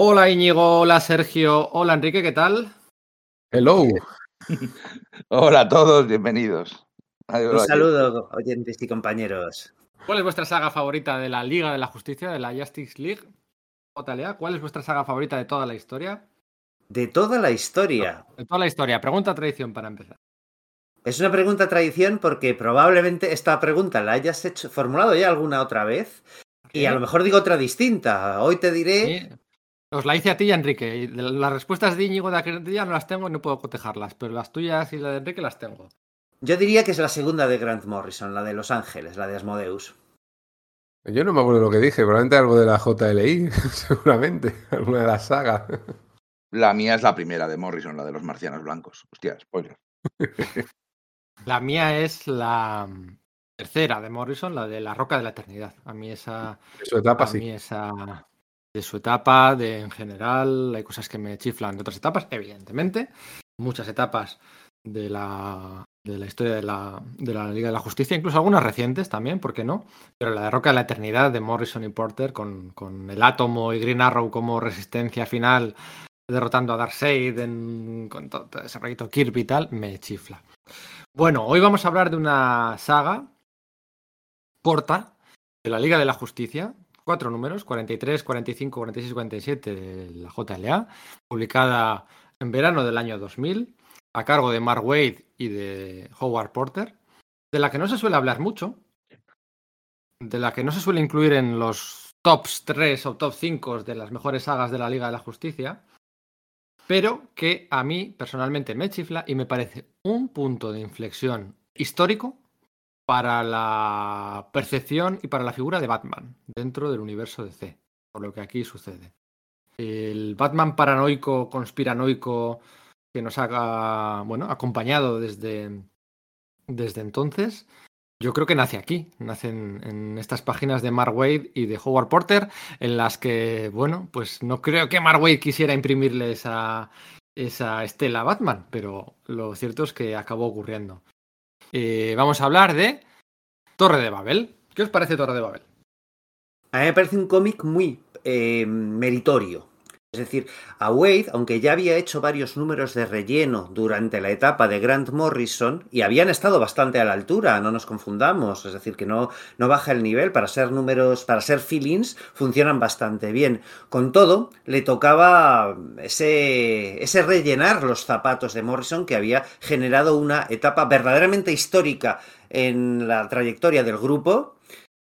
Hola Íñigo, hola Sergio, hola Enrique, ¿qué tal? Hello. Hola a todos, bienvenidos. Adiós, Un adiós. saludo, oyentes y compañeros. ¿Cuál es vuestra saga favorita de la Liga de la Justicia, de la Justice League? JLA, ¿cuál es vuestra saga favorita de toda la historia? De toda la historia. De toda la historia, pregunta tradición para empezar. Es una pregunta tradición porque probablemente esta pregunta la hayas hecho, formulado ya alguna otra vez. Y a lo mejor digo otra distinta. Hoy te diré. Sí. Os la hice a ti y a Enrique. Las respuestas de Íñigo de aquel día no las tengo y no puedo cotejarlas, pero las tuyas y la de Enrique las tengo. Yo diría que es la segunda de Grant Morrison, la de Los Ángeles, la de Asmodeus. Yo no me acuerdo lo que dije, probablemente algo de la JLI, seguramente, alguna de las sagas. La mía es la primera de Morrison, la de los marcianos blancos. Hostia, spoiler. La mía es la mm, tercera de Morrison, la de La Roca de la Eternidad. A mí esa. Su etapa a sí. mí esa. De su etapa, de en general, hay cosas que me chiflan de otras etapas, evidentemente. Muchas etapas de la, de la historia de la, de la Liga de la Justicia, incluso algunas recientes también, ¿por qué no? Pero la de Roca de la Eternidad de Morrison y Porter, con, con el átomo y Green Arrow como resistencia final, derrotando a Darkseid en, con todo ese rollito Kirby y tal, me chifla. Bueno, hoy vamos a hablar de una saga corta de la Liga de la Justicia, cuatro números, 43, 45, 46 y 47 de la JLA, publicada en verano del año 2000, a cargo de Mark Wade y de Howard Porter, de la que no se suele hablar mucho, de la que no se suele incluir en los tops 3 o top 5 de las mejores sagas de la Liga de la Justicia, pero que a mí personalmente me chifla y me parece un punto de inflexión histórico para la percepción y para la figura de Batman dentro del universo de C, por lo que aquí sucede. El Batman paranoico, conspiranoico que nos ha bueno, acompañado desde, desde entonces, yo creo que nace aquí, nace en, estas páginas de Mark Wade y de Howard Porter, en las que, bueno, pues no creo que Mark Wade quisiera imprimirle esa, esa estela Batman, pero lo cierto es que acabó ocurriendo. Eh, vamos a hablar de Torre de Babel. ¿Qué os parece Torre de Babel? A mí me parece un cómic muy eh, meritorio. Es decir, a Wade, aunque ya había hecho varios números de relleno durante la etapa de Grant Morrison, y habían estado bastante a la altura, no nos confundamos, es decir, que no, no baja el nivel, para ser números, para ser feelings, funcionan bastante bien. Con todo, le tocaba ese, ese rellenar los zapatos de Morrison que había generado una etapa verdaderamente histórica en la trayectoria del grupo,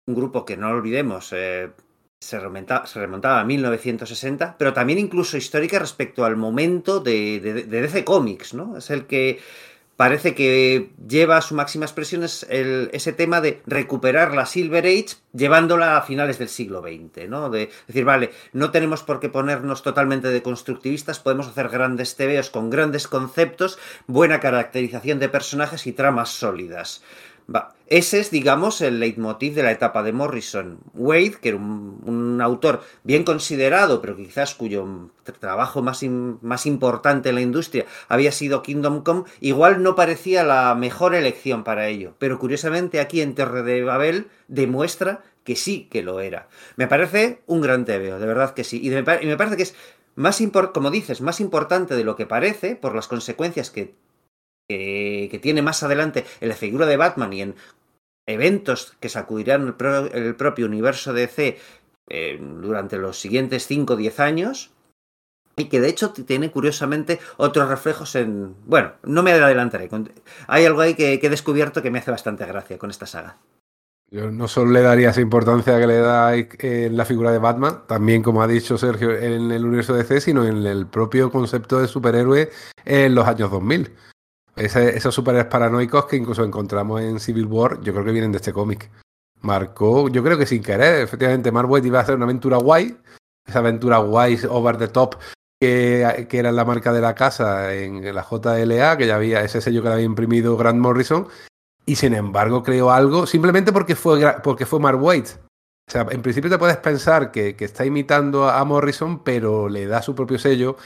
un grupo que no olvidemos, eh, se remontaba, se remontaba, a 1960, pero también incluso histórica respecto al momento de, DC Comics, ¿no? Es el que parece que lleva a su máxima expresión es ese tema de recuperar la Silver Age llevándola a finales del siglo XX, ¿no? De decir, vale, no tenemos por qué ponernos totalmente de constructivistas, podemos hacer grandes TVOs con grandes conceptos, buena caracterización de personajes y tramas sólidas. Va. Ese es, digamos, el leitmotiv de la etapa de Morrison. Wade, que era un, autor bien considerado, pero quizás cuyo trabajo más, más, importante en la industria había sido Kingdom Come, igual no parecía la mejor elección para ello. Pero curiosamente aquí en Terre de Babel demuestra que sí que lo era. Me parece un gran TVO, de verdad que sí. Y me parece que es más, como dices, más importante de lo que parece por las consecuencias que que, que, tiene más adelante en la figura de Batman y en eventos que sacudirán el, pro, el propio universo DC eh, durante los siguientes 5 o 10 años. Y que de hecho tiene curiosamente otros reflejos en... Bueno, no me adelantaré. Hay algo ahí que, he descubierto que me hace bastante gracia con esta saga. Yo no solo le daría esa importancia que le da en la figura de Batman, también como ha dicho Sergio, en el universo DC, sino en el propio concepto de superhéroe en los años 2000. Esos superhéroes paranoicos que incluso encontramos en Civil War, yo creo que vienen de este cómic. Marcó, yo creo que sin querer, efectivamente, Waid iba a hacer una aventura guay, esa aventura guay, over the top, que, que, era la marca de la casa en la JLA, que ya había ese sello que le había imprimido Grant Morrison, y sin embargo creó algo simplemente porque fue, porque fue Mark. O sea, en principio te puedes pensar que, que está imitando a Morrison, pero le da su propio sello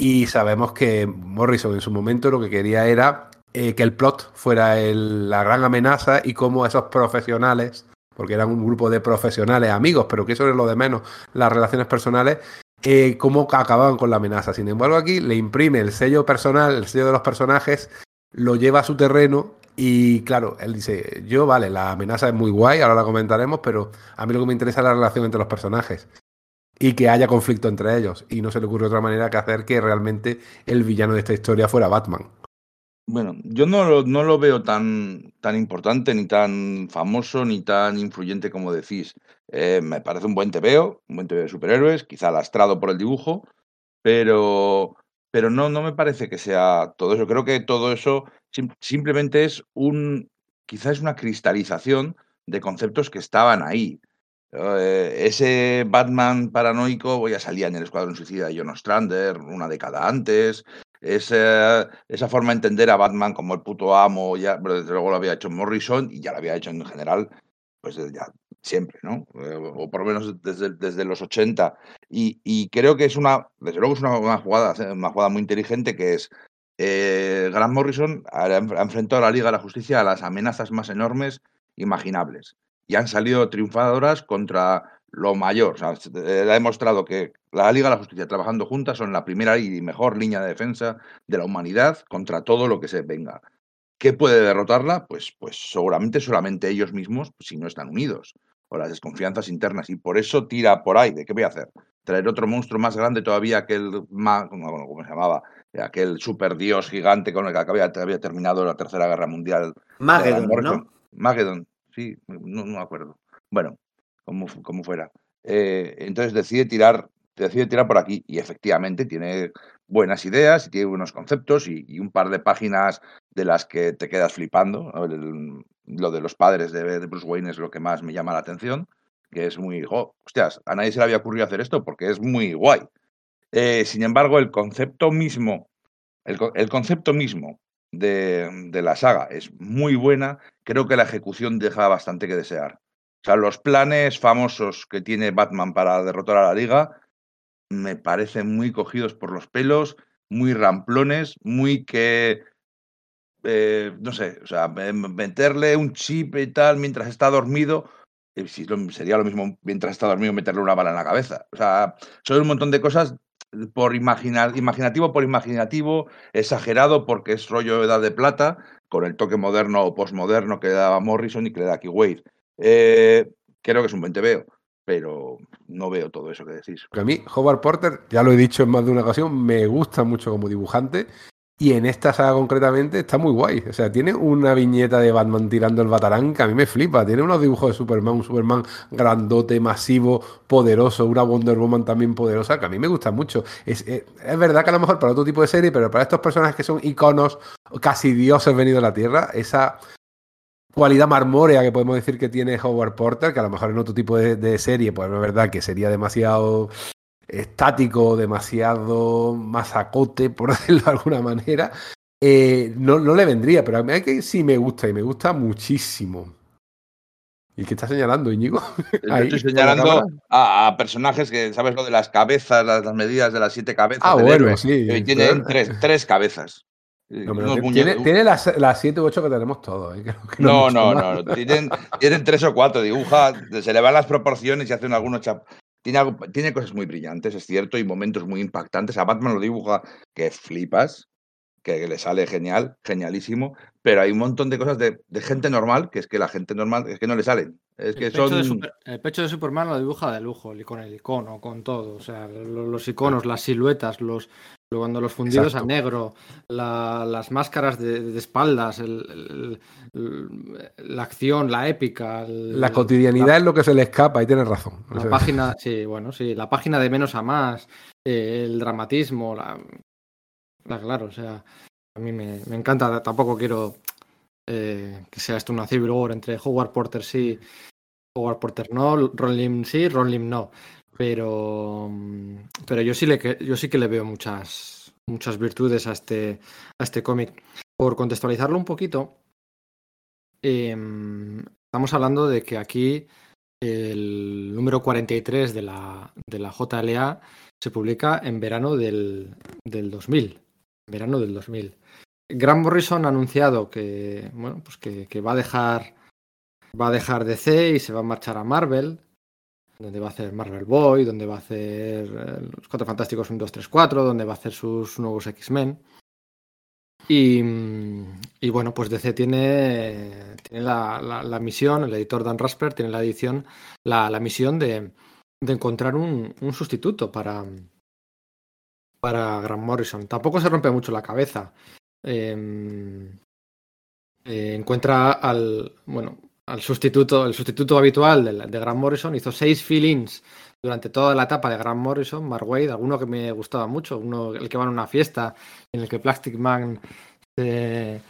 y sabemos que Morrison en su momento lo que quería era eh, que el plot fuera la gran amenaza y cómo esos profesionales, porque eran un grupo de profesionales amigos, pero que eso es lo de menos, las relaciones personales, eh, cómo acababan con la amenaza. Sin embargo, aquí le imprime el sello personal, el sello de los personajes, lo lleva a su terreno y claro, él dice, yo vale, la amenaza es muy guay, ahora la comentaremos, pero a mí lo que me interesa es la relación entre los personajes y que haya conflicto entre ellos. Y no se le ocurre otra manera que hacer que realmente el villano de esta historia fuera Batman. Bueno, yo no lo, no lo veo tan, tan importante, ni tan famoso, ni tan influyente como decís. Eh, me parece un buen TVO, un buen TVO de superhéroes, quizá lastrado por el dibujo, pero, pero no, no me parece que sea todo eso. Creo que todo eso simplemente es un, quizá es una cristalización de conceptos que estaban ahí. Eh, ese Batman paranoico voy a salir en el Escuadrón Suicida de John Ostrander una década antes. Esa, esa forma de entender a Batman como el puto amo, ya, desde luego lo había hecho Morrison y ya lo había hecho en general, pues ya siempre, ¿no? Eh, o por lo menos desde, desde los 80. Y, y, creo que es una, desde luego es una, una, jugada, una jugada muy inteligente que es eh, Grant Morrison ha, ha enfrentado a la Liga de la Justicia a las amenazas más enormes imaginables y han salido triunfadoras contra lo mayor. O sea, ha demostrado que la Liga de la Justicia trabajando juntas son la primera y mejor línea de defensa de la humanidad contra todo lo que se venga. ¿Qué puede derrotarla? Pues, pues seguramente solamente ellos mismos, si no están unidos, o las desconfianzas internas. Y por eso tira por ahí. ¿De qué voy a hacer? Traer otro monstruo más grande todavía, aquel, bueno, ¿cómo se llamaba? Aquel super dios gigante con el que había, había terminado la Tercera Guerra Mundial. Magedon, ¿no? Magedon, no, me acuerdo. Bueno, como, fuera. Eh, entonces decide tirar, decide tirar por aquí y efectivamente tiene buenas ideas y tiene buenos conceptos y, un par de páginas de las que te quedas flipando. Lo de los padres de, de, Bruce Wayne es lo que más me llama la atención, que es muy, oh, hostias, a nadie se le había ocurrido hacer esto porque es muy guay. Eh, sin embargo, el concepto mismo, el, el concepto mismo de, de, la saga es muy buena. Creo que la ejecución deja bastante que desear. O sea, los planes famosos que tiene Batman para derrotar a la Liga me parecen muy cogidos por los pelos, muy ramplones, muy que. Eh, no sé, o sea, meterle un chip y tal mientras está dormido, eh, sería lo mismo mientras está dormido meterle una bala en la cabeza. O sea, son un montón de cosas por imaginar, imaginativo por imaginativo, exagerado porque es rollo de edad de plata, con el toque moderno o postmoderno que le daba Morrison y que le da Wade. Eh, creo que es un buen veo, pero no veo todo eso que decís. A mí, Howard Porter, ya lo he dicho en más de una ocasión, me gusta mucho como dibujante. Y en esta saga concretamente está muy guay. O sea, tiene una viñeta de Batman tirando el batarán que a mí me flipa. Tiene unos dibujos de Superman, un Superman grandote, masivo, poderoso, una Wonder Woman también poderosa, que a mí me gusta mucho. Es, es, es verdad que a lo mejor para otro tipo de serie, pero para estos personajes que son iconos, casi dioses venidos a la Tierra, esa cualidad marmórea que podemos decir que tiene Howard Porter, que a lo mejor en otro tipo de, de serie, pues es verdad que sería demasiado estático, demasiado masacote, por decirlo de alguna manera, eh, no, no, le vendría, pero a mí que sí me gusta y me gusta muchísimo. ¿Y qué está señalando, Íñigo? Ahí, estoy señalando a, a, personajes que, ¿sabes lo de las cabezas, las, las medidas de las siete cabezas? Ah, bueno, héroe, sí. Que tienen tres, tres cabezas. No, tiene, tiene, las, las 7 u 8 que tenemos todos. ¿eh? Que no, no, no, no. Tienen, tienen 3 o 4. Dibuja, se le van las proporciones y hacen algunos chap... Tiene, algo, tiene cosas muy brillantes, es cierto, y momentos muy impactantes. A Batman lo dibuja que flipas, que le sale genial, genialísimo, pero hay un montón de cosas de, de gente normal, que es que la gente normal es que no le salen. Es que el, son... pecho de super, el pecho de Superman lo dibuja de lujo, con el icono, con todo. O sea, los, los iconos, las siluetas, los, cuando los fundidos Exacto. a negro, la, las máscaras de, de espaldas, el, el, la acción, la épica. la cotidianidad la, es lo que se le escapa, y tienes razón. La o sea. página, sí, bueno, sí, la página de menos a más, eh, el dramatismo, la, claro, o sea, a mí me, encanta, tampoco quiero eh, que sea esto una civil war entre Howard Porter sí, Howard Porter no, Ron Lim sí, Ron Lim no pero, pero yo, sí le, yo sí que le veo muchas, muchas virtudes a este, a este cómic. Por contextualizarlo un poquito, eh, estamos hablando de que aquí el número 43 de la, de la JLA se publica en verano del, del 2000. Verano del 2000. Grant Morrison ha anunciado que, bueno, pues que, va a dejar va a dejar DC y se va a marchar a Marvel donde va a hacer Marvel Boy, donde va a hacer eh, los Cuatro Fantásticos 1, 2, 3, 4, donde va a hacer sus nuevos X-Men. Y, y, bueno, pues DC tiene, tiene la, la, la, misión, el editor Dan Rasper tiene la edición, la, la misión de, de encontrar un, un, sustituto para, para Grant Morrison. Tampoco se rompe mucho la cabeza. Eh, eh, encuentra al, bueno, al sustituto, el sustituto habitual de, de Grant Morrison, hizo seis fill-ins durante toda la etapa de Grant Morrison, Mark Wade, alguno que me gustaba mucho, uno el que va a una fiesta en el que Plastic Man se,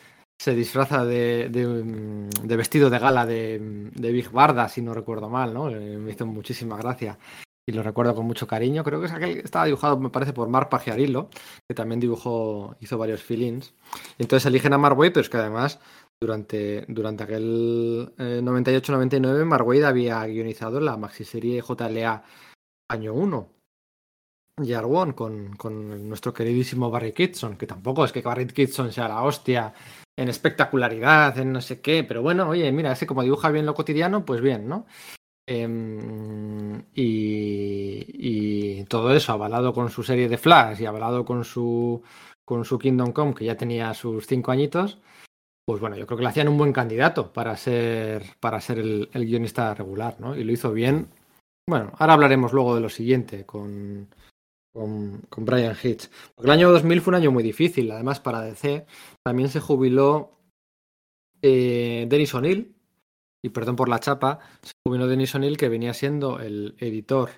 disfraza de, de, vestido de gala de, de, Big Barda, si no recuerdo mal, ¿no? Eh, me hizo muchísima gracia y lo recuerdo con mucho cariño. Creo que es aquel que estaba dibujado, me parece, por Mark Pagiarillo, que también dibujó, hizo varios fill-ins. Entonces eligen a Mark Wade, pero es que además durante, durante aquel eh, 98-99 Mark Wade había guionizado la maxiserie JLA año 1. Year One con, con nuestro queridísimo Barry Kitson, que tampoco es que Barry Kitson sea la hostia en espectacularidad, en no sé qué, pero bueno, oye, mira, ese como dibuja bien lo cotidiano, pues bien, ¿no? Eh, y, todo eso avalado con su serie de Flash y avalado con su, con su Kingdom Come, que ya tenía sus cinco añitos, pues bueno, yo creo que le hacían un buen candidato para ser, para ser el, el guionista regular, ¿no? Y lo hizo bien. Bueno, ahora hablaremos luego de lo siguiente con, con, con Brian Hitch. Porque el año 2000 fue un año muy difícil, además para DC. También se jubiló eh, Dennis O'Neill, y perdón por la chapa, se jubiló Dennis O'Neill, que venía siendo el editor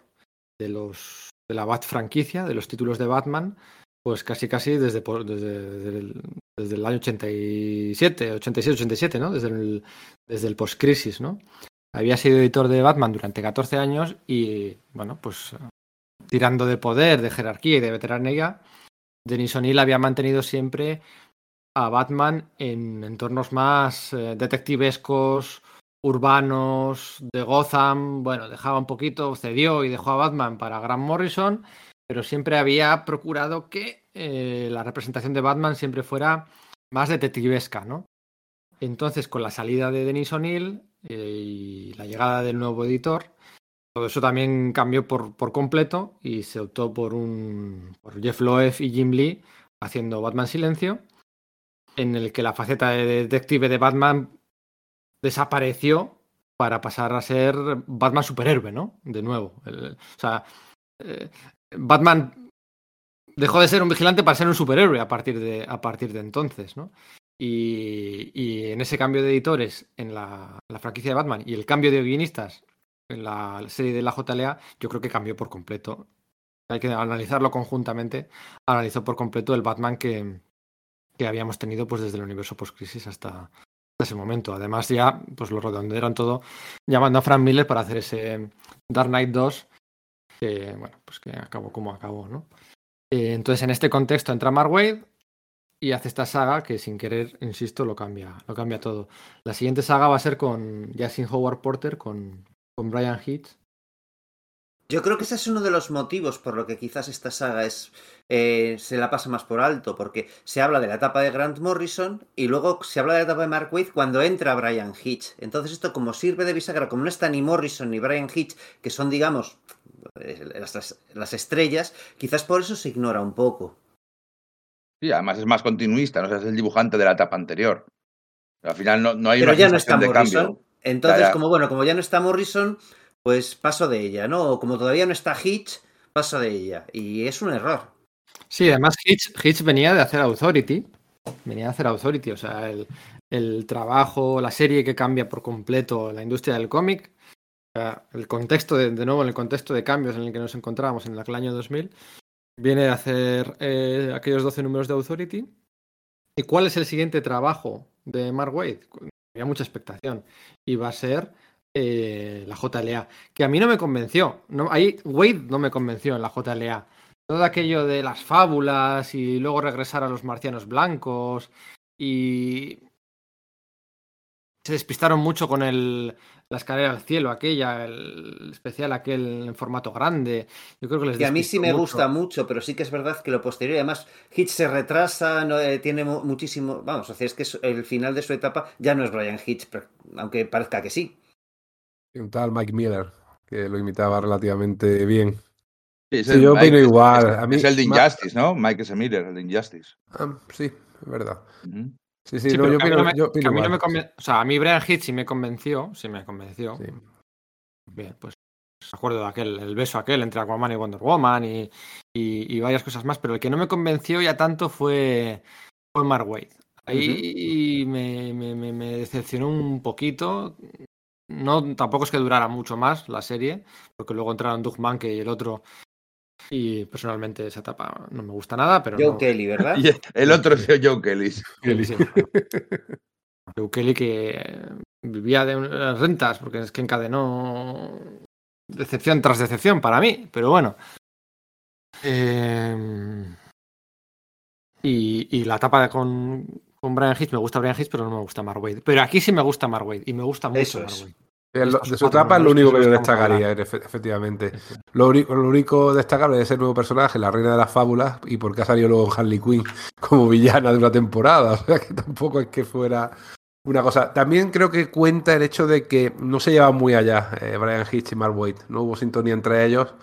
de los de la Bat franquicia, de los títulos de Batman, pues casi casi desde, desde, desde, el, desde el año 87, 86, 87, ¿no? Desde el, desde el post-crisis, ¿no? Había sido editor de Batman durante 14 años y, bueno, pues tirando de poder, de jerarquía y de veteranía, Denis O'Neill había mantenido siempre a Batman en entornos más eh, detectivescos, urbanos, de Gotham. Bueno, dejaba un poquito, cedió y dejó a Batman para Grant Morrison, pero siempre había procurado que eh, la representación de Batman siempre fuera más detectivesca, ¿no? Entonces, con la salida de Denis O'Neill eh, y la llegada del nuevo editor, todo eso también cambió por, por completo y se optó por un por Jeff Loeb y Jim Lee haciendo Batman Silencio, en el que la faceta de detective de Batman desapareció para pasar a ser Batman superhéroe, ¿no? De nuevo. O sea, eh, Batman dejó de ser un vigilante para ser un superhéroe a partir de, a partir de entonces, ¿no? Y, y, en ese cambio de editores en la, la, franquicia de Batman y el cambio de guionistas en la serie de la JLA, yo creo que cambió por completo. Hay que analizarlo conjuntamente. Analizó por completo el Batman que, que habíamos tenido pues desde el universo post-crisis hasta, ese momento. Además, ya pues lo redondearon todo llamando a Frank Miller para hacer ese Dark Knight 2, que bueno, pues que acabó como acabó, ¿no? Eh, entonces, en este contexto entra Mark Wade y hace esta saga que sin querer, insisto, lo cambia, lo cambia todo. La siguiente saga va a ser con Justin Howard Porter, con, con Brian Hitch. Yo creo que ese es uno de los motivos por lo que quizás esta saga es eh, se la pasa más por alto, porque se habla de la etapa de Grant Morrison y luego se habla de la etapa de Mark Waid cuando entra Brian Hitch. Entonces esto como sirve de bisagra, como no está ni Morrison ni Brian Hitch, que son digamos las, las estrellas, quizás por eso se ignora un poco. Sí, además es más continuista, no o sea, es el dibujante de la etapa anterior. Pero al final no, no hay Pero una ya no está de Morrison. cambio. Entonces, Ya, ya. como bueno, como ya no está Morrison, pues paso de ella, ¿no? Como todavía no está Hitch, paso de ella. Y es un error. Sí, además Hitch, Hitch venía de hacer Authority. Venía de hacer Authority, o sea, el, el trabajo, la serie que cambia por completo la industria del cómic. El contexto, de, de nuevo, en el contexto de cambios en el que nos encontrábamos en el año 2000, viene de hacer eh, aquellos 12 números de Authority. ¿Y cuál es el siguiente trabajo de Mark Wade? Había mucha expectación. Y va a ser eh, la JLA, que a mí no me convenció. No, ahí Wade no me convenció en la JLA. Todo aquello de las fábulas y luego regresar a los marcianos blancos y se despistaron mucho con el, la escalera al cielo, aquella, el especial aquel en formato grande. Yo creo que les Que a mí sí me mucho. gusta mucho, pero sí que es verdad que lo posterior, además Hitch se retrasa, no, eh, tiene mu- muchísimo, vamos, o sea, es que el final de su etapa ya no es Brian Hitch, pero- aunque parezca que sí. Un tal Mike Miller. que lo imitaba relativamente bien. Sí, es Sí, el yo opino Mike- igual. Es, A mí es el de Injustice, ¿no? Mike S. Miller, el de Injustice. Ah, sí, es verdad. Sí, sí, Sí, no, pero yo opino, no me- yo opino que a mí no igual, me conven- O sea, a mí Brian Hitch sí me convenció, sí me convenció. sí. Bien, pues me acuerdo de aquel, el beso aquel entre Aquaman y Wonder Woman y, y- y varias cosas más, pero el que no me convenció ya tanto fue, fue Mark Waid. Ahí me, me- me- me decepcionó un poquito. No, tampoco es que durara mucho más la serie, porque luego entraron Doug Mankey y el otro. Y personalmente esa etapa no me gusta nada, pero Joe no, Kelly, ¿verdad? Y el otro es Joe Kelly. Kelly, sí. Joe Kelly que eh, vivía de rentas, porque es que encadenó decepción tras decepción para mí, pero bueno. Eh, y, y la etapa con, con Brian Hitch, me gusta Brian Hitch, pero no me gusta Mark Waid. Pero aquí sí me gusta Mark Waid, y me gusta mucho Eso Mark es. Waid. De, lo- Estos de su etapa es lo único que yo destacaría, efe- efectivamente. Lo, único- lo único destacable de ese nuevo personaje, la reina de las fábulas, y porque ha salido luego Harley Quinn como villana de una temporada. O sea que tampoco es que fuera una cosa. También creo que cuenta el hecho de que no se llevaban muy allá eh, Brian Hitch y Mark Waid. No hubo sintonía entre ellos,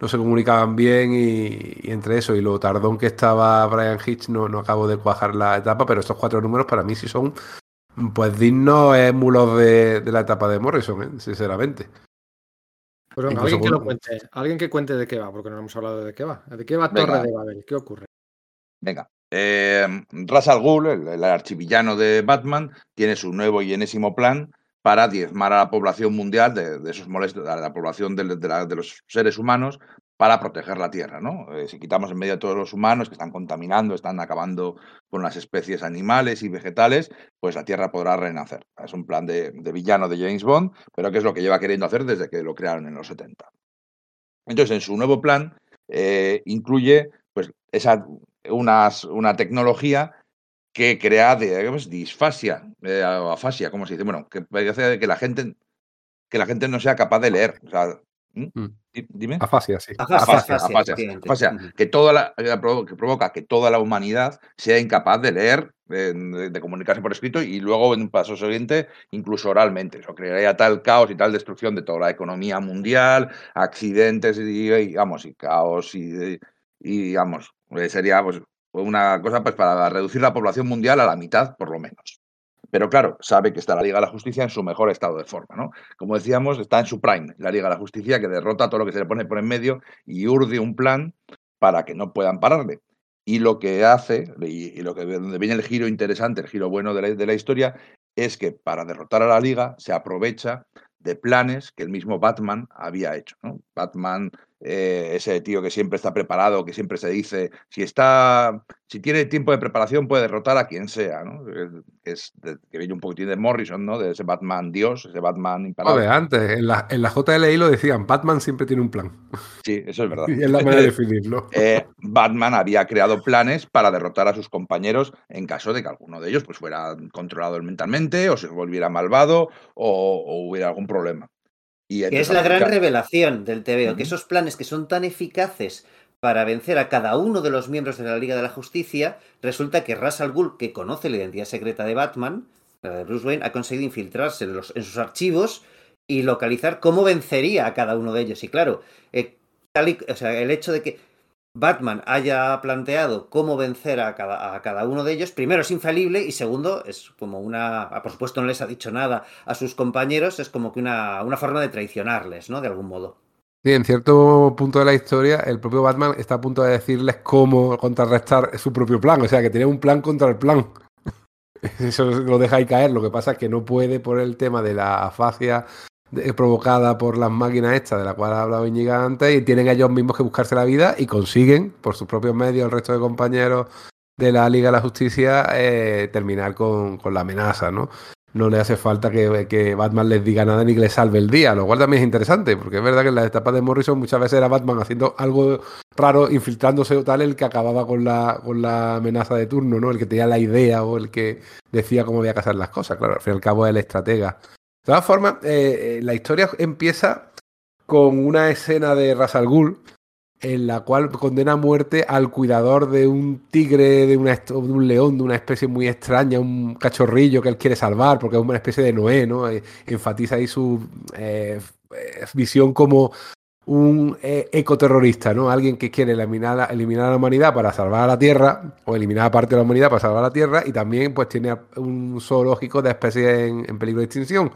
no se comunicaban bien y, y entre eso y lo tardón que estaba Brian Hitch no, no acabo de cuajar la etapa, pero estos cuatro números para mí sí son pues dignos émulos de, de la etapa de Morrison, ¿eh? sinceramente. Pues venga, alguien que lo cuente, alguien que cuente de qué va, porque no hemos hablado de qué va. ¿De qué va Venga. Torre de Babel? ¿Qué ocurre? Venga. Eh, Ra's al Ghul, el, el archivillano de Batman, tiene su nuevo y enésimo plan para diezmar a la población mundial de, de esos molestos, a la población de, de la- de los seres humanos para proteger la Tierra, ¿no? Eh, si quitamos en medio a todos los humanos que están contaminando, están acabando con las especies animales y vegetales, pues la Tierra podrá renacer. Es un plan de, villano de James Bond, pero que es lo que lleva queriendo hacer desde que lo crearon en los 70. Entonces, en su nuevo plan eh, incluye pues, esa, unas, una tecnología que crea de, ¿cómo es? disfasia, eh, afasia, ¿cómo se dice? Bueno, que hace que la gente que la gente no sea capaz de leer. O sea, Dime. Afasia, sí. Afasia, Afasia, afasia, que toda la, que provoca que toda la humanidad sea incapaz de leer, de, de- comunicarse por escrito y luego en un paso siguiente incluso oralmente. Eso crearía tal caos y tal destrucción de toda la economía mundial, accidentes y, y, vamos y caos y, y vamos eh, sería pues una cosa pues para reducir la población mundial a la mitad por lo menos. Pero claro, sabe que está la Liga de la Justicia en su mejor estado de forma, ¿no? Como decíamos, está en su prime, la Liga de la Justicia, que derrota todo lo que se le pone por en medio y urde un plan para que no puedan pararle. Y lo que hace, y, lo que donde viene el giro interesante, el giro bueno de la, de la historia, es que para derrotar a la Liga se aprovecha de planes que el mismo Batman había hecho. ¿no? Batman, eh, ese tío que siempre está preparado, que siempre se dice, si está, si tiene tiempo de preparación puede derrotar a quien sea, ¿no? Eh, Es de- que viene un poquitín de Morrison, ¿no? De ese Batman Dios, ese Batman imparable. Antes, en la, en la JLI lo decían, Batman siempre tiene un plan. Sí, eso es verdad. Y es la manera de definirlo. eh, Batman había creado planes para derrotar a sus compañeros en caso de que alguno de ellos pues, fuera controlado mentalmente o se volviera malvado o, o hubiera algún problema. Y Que es la gran revelación del TVO, que esos planes que son tan eficaces para vencer a cada uno de los miembros de la Liga de la Justicia, resulta que Ra's al Ghul, que conoce la identidad secreta de Batman, la de Bruce Wayne, ha conseguido infiltrarse en, los- en sus archivos y localizar cómo vencería a cada uno de ellos. Y claro, eh, tal y- o sea, el hecho de que Batman haya planteado cómo vencer a cada, a cada uno de ellos, primero es infalible y segundo es como una, ah, por supuesto no les ha dicho nada a sus compañeros, es como que una, una forma de traicionarles, ¿no? De algún modo. Sí, en cierto punto de la historia, el propio Batman está a punto de decirles cómo contrarrestar su propio plan. O sea, que tiene un plan contra el plan. Eso lo deja ahí caer. Lo que pasa es que no puede por el tema de la afasia provocada por las máquinas estas, de la cual ha hablado Íñiga antes, y tienen ellos mismos que buscarse la vida y consiguen, por sus propios medios, el resto de compañeros de la Liga de la Justicia, eh, terminar con, con la amenaza, ¿no? no le hace falta que, que Batman les diga nada ni que les salve el día, lo cual también es interesante, porque es verdad que en las etapas de Morrison muchas veces era Batman haciendo algo raro, infiltrándose o tal, el que acababa con la, con la amenaza de turno, ¿no? El que tenía la idea o el que decía cómo había que hacer las cosas, claro, al fin y al cabo es el estratega. De todas formas, eh, eh, la historia empieza con una escena de Ras al Ghul en la cual condena a muerte al cuidador de un tigre, de, una, de un león, de una especie muy extraña, un cachorrillo que él quiere salvar porque es una especie de Noé, ¿no? Eh, enfatiza ahí su visión como un ecoterrorista, ¿no? Alguien que quiere eliminar, eliminar a la humanidad para salvar a la Tierra, o eliminar a parte de la humanidad para salvar a la Tierra, y también pues tiene un zoológico de especies en peligro de extinción.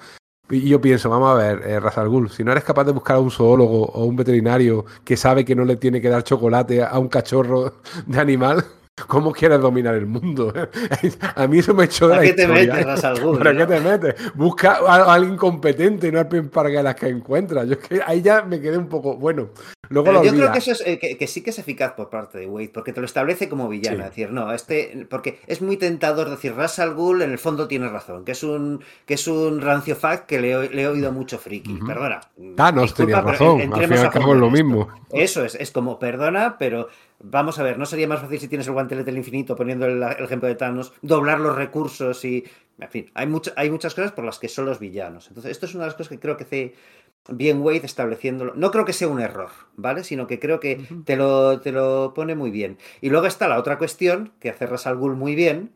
Y yo pienso, vamos a ver, eh, Ra's al Ghul, si no eres capaz de buscar a un zoólogo o un veterinario que sabe que no le tiene que dar chocolate a un cachorro de animal, ¿cómo quieres dominar el mundo? a mí eso me echó de ¿A la qué te metes. Ras al Ghul, ¿Para no? qué te metes? Busca a, alguien competente y no al que las que encuentras. Yo es que ahí ya me quedé un poco. Bueno, luego Pero lo yo creo que eso es eh, que, que sí que es eficaz por parte de Wade, porque te lo establece como villano. Sí. Es decir, no, este. Porque es muy tentador decir Ras al Ghul en el fondo tiene razón, que es un, que es un rancio fact que le, he- le he oído mucho friki. Perdona. Thanos disculpa, tenía razón. Al entremos fin y al cabo fondo es lo en mismo. Eso es, es como, perdona, pero vamos a ver, ¿no sería más fácil si tienes el guantelete del infinito poniendo el, el ejemplo de Thanos, doblar los recursos y... En fin, hay, mucho- hay muchas cosas por las que son los villanos. Entonces, esto es una de las cosas que creo que hace bien Wade estableciéndolo. No creo que sea un error, ¿vale? Sino que creo que te, lo, te lo pone muy bien. Y luego está la otra cuestión, que hace Ras al Ghul muy bien,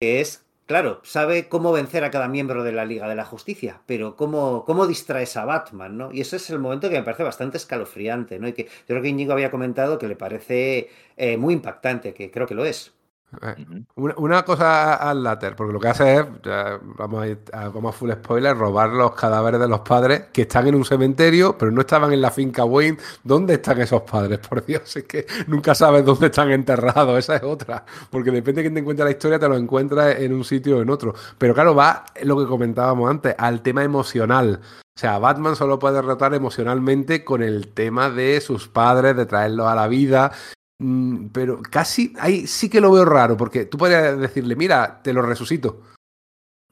que es, claro, sabe cómo vencer a cada miembro de la Liga de la Justicia, pero cómo, cómo distraes a Batman, ¿no? Y ese es el momento que me parece bastante escalofriante, ¿no? Y que yo creo que Íñigo había comentado que le parece eh, muy impactante, que creo que lo es. Eh. Una, una cosa al later, porque lo que hace es, vamos, a ir a, vamos a full spoiler, robar los cadáveres de los padres que están en un cementerio, pero no estaban en la finca Wayne. ¿Dónde están esos padres? Por Dios, es que nunca sabes dónde están enterrados, esa es otra. Porque depende de quién te encuentre la historia, te lo encuentras en un sitio o en otro. Pero claro, va lo que comentábamos antes, al tema emocional. O sea, Batman solo puede derrotar emocionalmente con el tema de sus padres, de traerlos a la vida. Mm, pero casi ahí sí que lo veo raro, porque tú podrías decirle, mira, te lo resucito.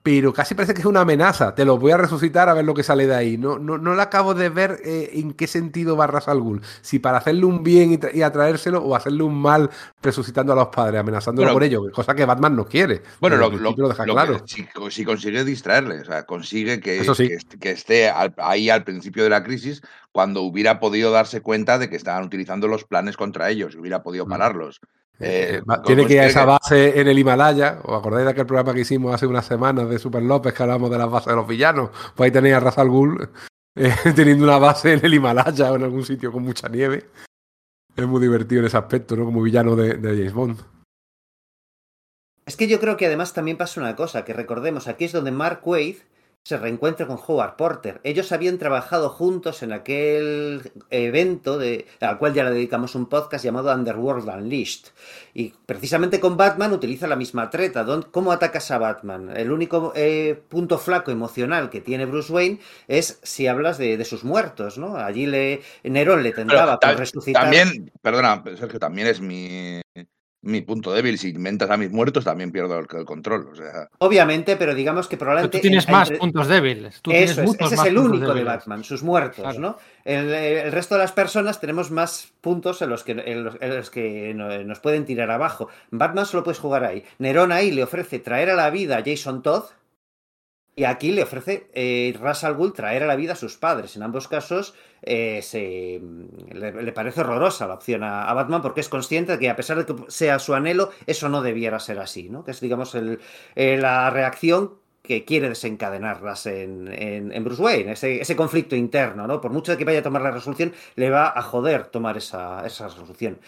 Pero casi parece que es una amenaza. Te lo voy a resucitar a ver lo que sale de ahí. No, no, no le acabo de ver eh, en qué sentido va Ra's al Ghul. Si para hacerle un bien y, tra- y atraérselo o hacerle un mal resucitando a los padres, amenazándolo Bueno, por ello. Cosa que Batman no quiere. Bueno, lo, lo- lo deja lo claro. que, si, si consigue distraerle, o sea, consigue que, Eso sí. que, est- que esté al- ahí al principio de la crisis cuando hubiera podido darse cuenta de que estaban utilizando los planes contra ellos y hubiera podido Mm. pararlos. Eh, Eh, con- tiene que ir a esa base en el Himalaya. ¿Os acordáis de aquel programa que hicimos hace unas semanas de Super López que hablamos de las bases de los villanos? Pues ahí tenéis a Ra's al Ghul eh, teniendo una base en el Himalaya o en algún sitio con mucha nieve. Es muy divertido en ese aspecto, ¿no? Como villano de, de James Bond. Es que yo creo que además también pasa una cosa, que recordemos, aquí es donde Mark Waid se reencuentra con Howard Porter. Ellos habían trabajado juntos en aquel evento de, al cual ya le dedicamos un podcast llamado Underworld Unleashed. Y precisamente con Batman utiliza la misma treta. ¿Dón- ¿Cómo atacas a Batman? El único eh, punto flaco emocional que tiene Bruce Wayne es si hablas de, de sus muertos, ¿no? Allí le, Nerón le Pero tentaba ta- con resucitar. También, perdona, Sergio, también es mi, mi punto débil. Si inventas a mis muertos, también pierdo el, el control. O sea, Obviamente, pero digamos que Pero probablemente. tú tienes en- más entre- puntos débiles. Tú Eso tienes es, ese es el único de. Batman, sus muertos, Claro. ¿no? El, el resto de las personas tenemos más puntos en los que, en los, en los que no- nos pueden tirar abajo. Batman solo puedes jugar ahí. Nerón ahí le ofrece traer a la vida a Jason Todd. Y aquí le ofrece eh, Ra's al Ghul traer a la vida a sus padres. En ambos casos eh, se, le, le parece horrorosa la opción a, Batman porque es consciente de que a pesar de que sea su anhelo, eso no debiera ser así, ¿no? Que es, digamos, eh, la reacción que quiere desencadenarlas en, en, en Bruce Wayne, ese, ese, conflicto interno, ¿no? Por mucho que vaya a tomar la resolución, le va a joder tomar esa, esa resolución.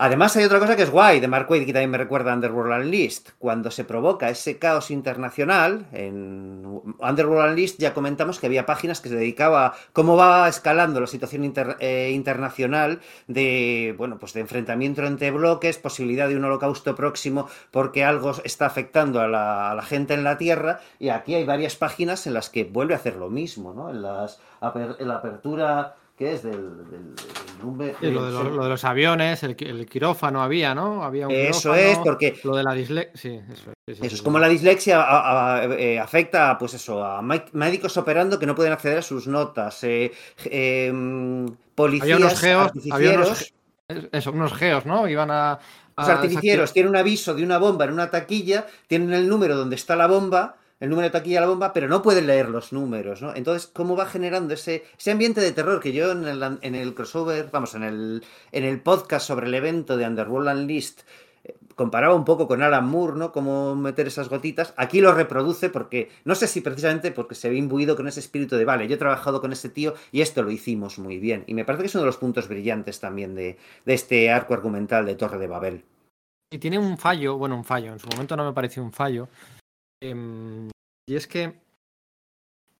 Además, hay otra cosa que es guay de Mark Waid, que también me recuerda a Underworld Unleashed. Cuando se provoca ese caos internacional, en Underworld Unleashed ya comentamos que había páginas que se dedicaba a cómo va escalando la situación eh, internacional de, bueno, pues de enfrentamiento entre bloques, posibilidad de un holocausto próximo porque algo está afectando a la, a la gente en la Tierra. Y aquí hay varias páginas en las que vuelve a hacer lo mismo, ¿no? En, las, en la apertura ¿Qué es? Del, del, del sí, lo, de los, lo, de los, aviones, el, el, quirófano había, ¿no? Había un eso es, porque. Lo de la dislexia. Sí, eso, eso es como la dislexia a, a, a, afecta, pues eso, a médicos operando que no pueden acceder a sus notas, eh, eh, policías. Había unos geos. Había unos, eso, unos geos, ¿no? Iban a. Los artificieros tienen un aviso de una bomba en una taquilla, tienen el número donde está la bomba el número de taquilla de la bomba, pero no pueden leer los números, ¿no? Entonces, ¿cómo va generando ese, ese ambiente de terror que yo en el, en el crossover, vamos, en el, en el podcast sobre el evento de Underworld Unleashed, comparaba un poco con Alan Moore, ¿no? Cómo meter esas gotitas. Aquí lo reproduce porque, no sé si precisamente porque se ve imbuido con ese espíritu de, vale, yo he trabajado con ese tío y esto lo hicimos muy bien. Y me parece que es uno de los puntos brillantes también de, de este arco argumental de Torre de Babel. Y tiene un fallo, bueno, un fallo, en su momento no me pareció un fallo. Em, y es que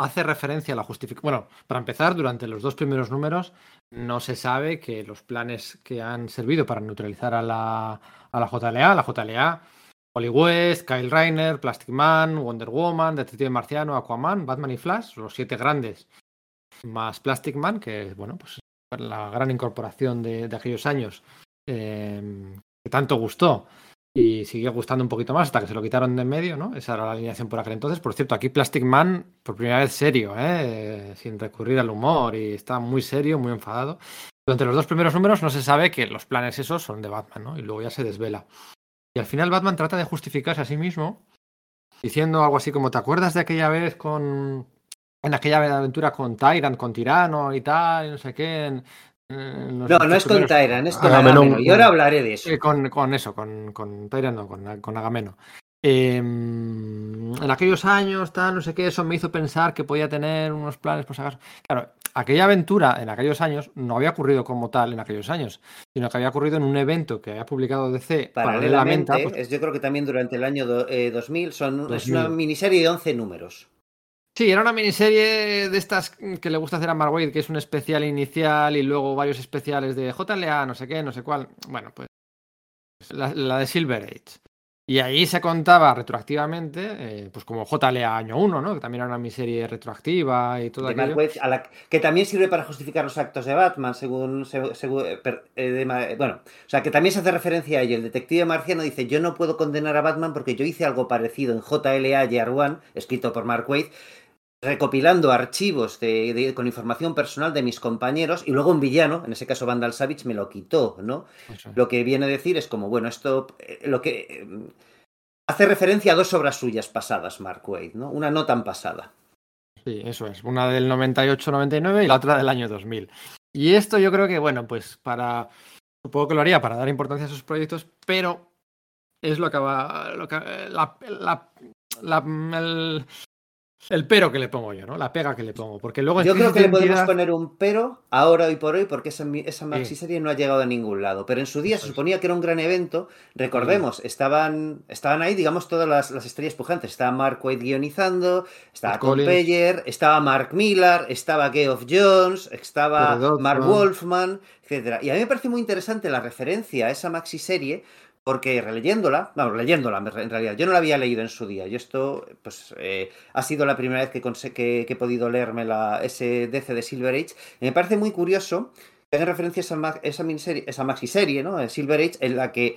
hace referencia a la justificación. Bueno, para empezar, durante los dos primeros números no se sabe que los planes que han servido para neutralizar a la, a la JLA, la JLA, Holly West, Kyle Reiner, Plastic Man, Wonder Woman, Detective Marciano, Aquaman, Batman y Flash, los siete grandes, más Plastic Man, que bueno, pues la gran incorporación de, aquellos años eh, que tanto gustó y sigue gustando un poquito más hasta que se lo quitaron de en medio, ¿no? Esa era la alineación por aquel entonces. Por cierto, aquí Plastic Man, por primera vez serio, ¿eh? sin recurrir al humor y está muy serio, muy enfadado. Durante los dos primeros números no se sabe que los planes esos son de Batman, ¿no? Y luego ya se desvela. Y al final Batman trata de justificarse a sí mismo diciendo algo así como, ¿te acuerdas de aquella vez con... en aquella aventura con Tyrant, con Tirano y tal, y no sé qué? No, dos no es con Tyran, es con Agamenón. Agamenón. Y ahora hablaré de eso. Eh, con, con eso, con, con Tyrant, no, con, con Agamemno. Eh, en aquellos años, tal, no sé qué, eso me hizo pensar que podía tener unos planes, por si acaso. Claro, aquella aventura en aquellos años no había ocurrido como tal en aquellos años, sino que había ocurrido en un evento que había publicado DC paralelamente. Paralelamente, pues, es, yo creo que también durante el año do- eh, 2000, son, es 2000. una miniserie de 11 números. Sí, era una miniserie de estas que le gusta hacer a Mark Waid, que es un especial inicial y luego varios especiales de JLA, no sé qué, no sé cuál. Bueno, pues la, la de Silver Age. Y ahí se contaba retroactivamente, eh, pues como JLA año 1, ¿no? Que también era una miniserie retroactiva y todo de aquello. Mark Waid, a la- que también sirve para justificar los actos de Batman, según. eh, per- eh, de bueno, o sea, que también se hace referencia a ello. El detective marciano dice: Yo no puedo condenar a Batman porque yo hice algo parecido en JLA Year One, escrito por Mark Waid, recopilando archivos de- de- con información personal de mis compañeros y luego un villano, en ese caso Vandal Savage, me lo quitó, ¿no? Eso. Lo que viene a decir es como, bueno, esto, eh, lo que eh, hace referencia a dos obras suyas pasadas, Mark Waid, ¿no? Una no tan pasada. Sí, eso es. Una del 98-99 y la otra del año 2000. Y esto yo creo que, bueno, pues para. Supongo que lo haría para dar importancia a sus proyectos, pero es lo que va. Lo que, la, la- la- el, el pero que le pongo yo, ¿no? La pega que le pongo. Porque luego Yo creo que le de podemos poner un pero ahora hoy por hoy porque esa, esa maxi serie no ha llegado a ningún lado. Pero en su día se suponía que era un gran evento. Recordemos, estaban, estaban ahí, digamos, todas las, las estrellas pujantes. Estaba Mark Waid guionizando, estaba Tom. Peyer, estaba Mark Millar, estaba Geoff Jones, estaba. Mark Wolfman, etcétera. Y a mí me parece muy interesante la referencia a esa maxi serie porque releyéndola, vamos, leyéndola en realidad, yo no la había leído en su día. Yo esto, pues, eh, ha sido la primera vez que, he podido leerme la, ese DC de Silver Age. Y me parece muy curioso que hagan referencia a esa, esa, miniserie, esa maxiserie, ¿no? De Silver Age, en la que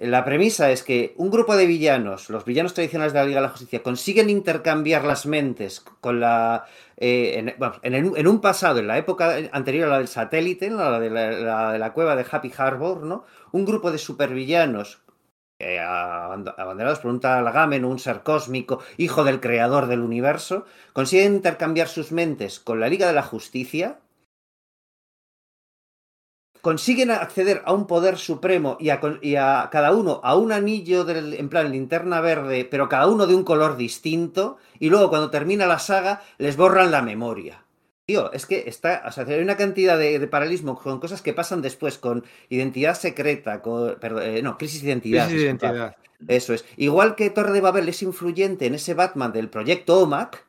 la premisa es que un grupo de villanos, los villanos tradicionales de la Liga de la Justicia, consiguen intercambiar las mentes con la. eh, en, vamos, en en un pasado, en la época anterior a la del satélite, ¿no? la, de la, cueva de Happy Harbor, ¿no? Un grupo de supervillanos eh, aband- abanderados por un tal Agamen, un ser cósmico, hijo del creador del universo, consiguen intercambiar sus mentes con la Liga de la Justicia, consiguen acceder a un poder supremo y a, con- y a cada uno a un anillo del, en plan linterna verde, pero cada uno de un color distinto, y luego cuando termina la saga les borran la memoria. Tío, es que está, o sea, hay una cantidad de, de paralelismo con cosas que pasan después, con identidad secreta, con, perdón, eh, no, crisis de identidad. Crisis de identidad. Eso es. Igual que Torre de Babel es influyente en ese Batman del proyecto OMAC,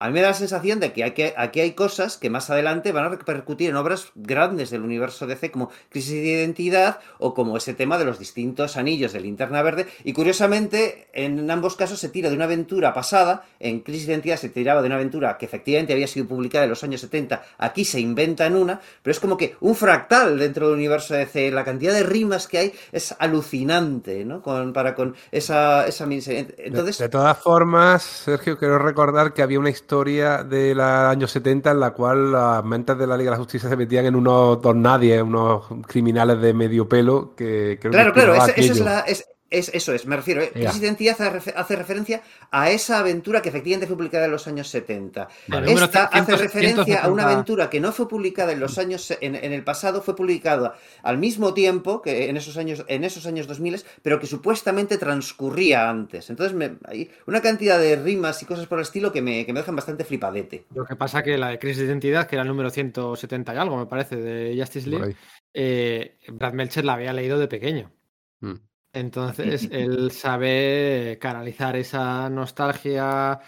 a mí me da la sensación de que, aquí hay cosas que más adelante van a repercutir en obras grandes del universo DC, como Crisis de Identidad o como ese tema de los distintos anillos de linterna verde. Y curiosamente, en ambos casos se tira de una aventura pasada. En Crisis de Identidad se tiraba de una aventura que efectivamente había sido publicada en los años 70. Aquí se inventa en una, pero es como que un fractal dentro del universo DC. La cantidad de rimas que hay es alucinante, ¿no? Con, para con esa, esa miniserie. De- Entonces, de, todas formas, Sergio, quiero recordar que había una historia de los años 70 en la cual las mentes de la Liga de la Justicia se metían en unos dos nadie, unos criminales de medio pelo que creo Claro, que claro, esa, esa es la, es- Es, eso es, me refiero. ¿eh? Crisis de Identidad hace, hace, referencia a esa aventura que efectivamente fue publicada en los años 70. Vale. Esta hace referencia a una aventura que no fue publicada en los años en, en, el pasado, fue publicada al mismo tiempo que en esos años, en esos años 2000, pero que supuestamente transcurría antes. Entonces me, hay una cantidad de rimas y cosas por el estilo que me, que me dejan bastante flipadete. Lo que pasa que la de Crisis de Identidad, que era el número 170 y algo, me parece, de Justice League, eh, Brad Melcher la había leído de pequeño. Mm. Entonces, él sabe canalizar esa nostalgia,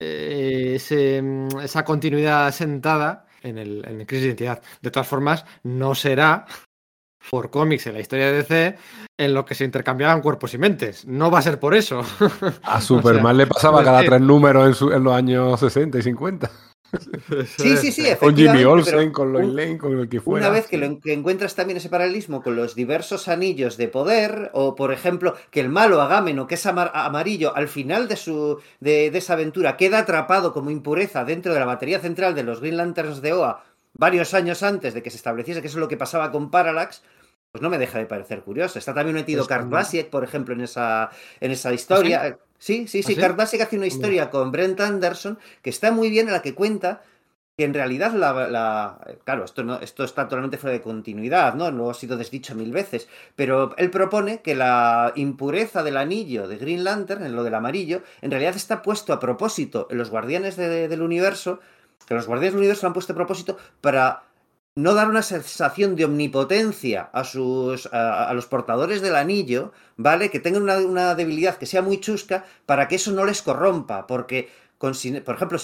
eh, ese, mm, esa continuidad sentada en el, en el Crisis de Identidad. De todas formas, no será por cómics en la historia de DC en lo que se intercambiaban cuerpos y mentes. No va a ser por eso. A Superman o sea, le pasaba cada tres números en, su, en, los años 60 y 50. Sí, sí, sí, Con Jimmy Olsen, con Lois Lane, con el que fuera. Una vez que, lo, que, encuentras también ese paralelismo con los diversos anillos de poder, o por ejemplo, que el malo Agámeno, que es amar amarillo, al final de, su, de, de esa aventura queda atrapado como impureza dentro de la batería central de los Green Lanterns de OA varios años antes de que se estableciese que eso es lo que pasaba con Parallax, pues no me deja de parecer curioso. Está también metido Kurt Basiek, por ejemplo, en esa, en esa historia. ¿Ah, sí, sí, sí. ¿Ah, hace una historia con Brent Anderson que está muy bien en la que cuenta que en realidad la, la, claro, esto no, esto está totalmente fuera de continuidad, ¿no? No ha sido desdicho mil veces, pero él propone que la impureza del anillo de Green Lantern, en lo del amarillo, en realidad está puesto a propósito en los guardianes de, de, del universo, que los guardianes del universo lo han puesto a propósito para no dar una sensación de omnipotencia a sus a, los portadores del anillo, ¿vale? Que tengan una, una, debilidad que sea muy chusca para que eso no les corrompa, porque por ejemplo,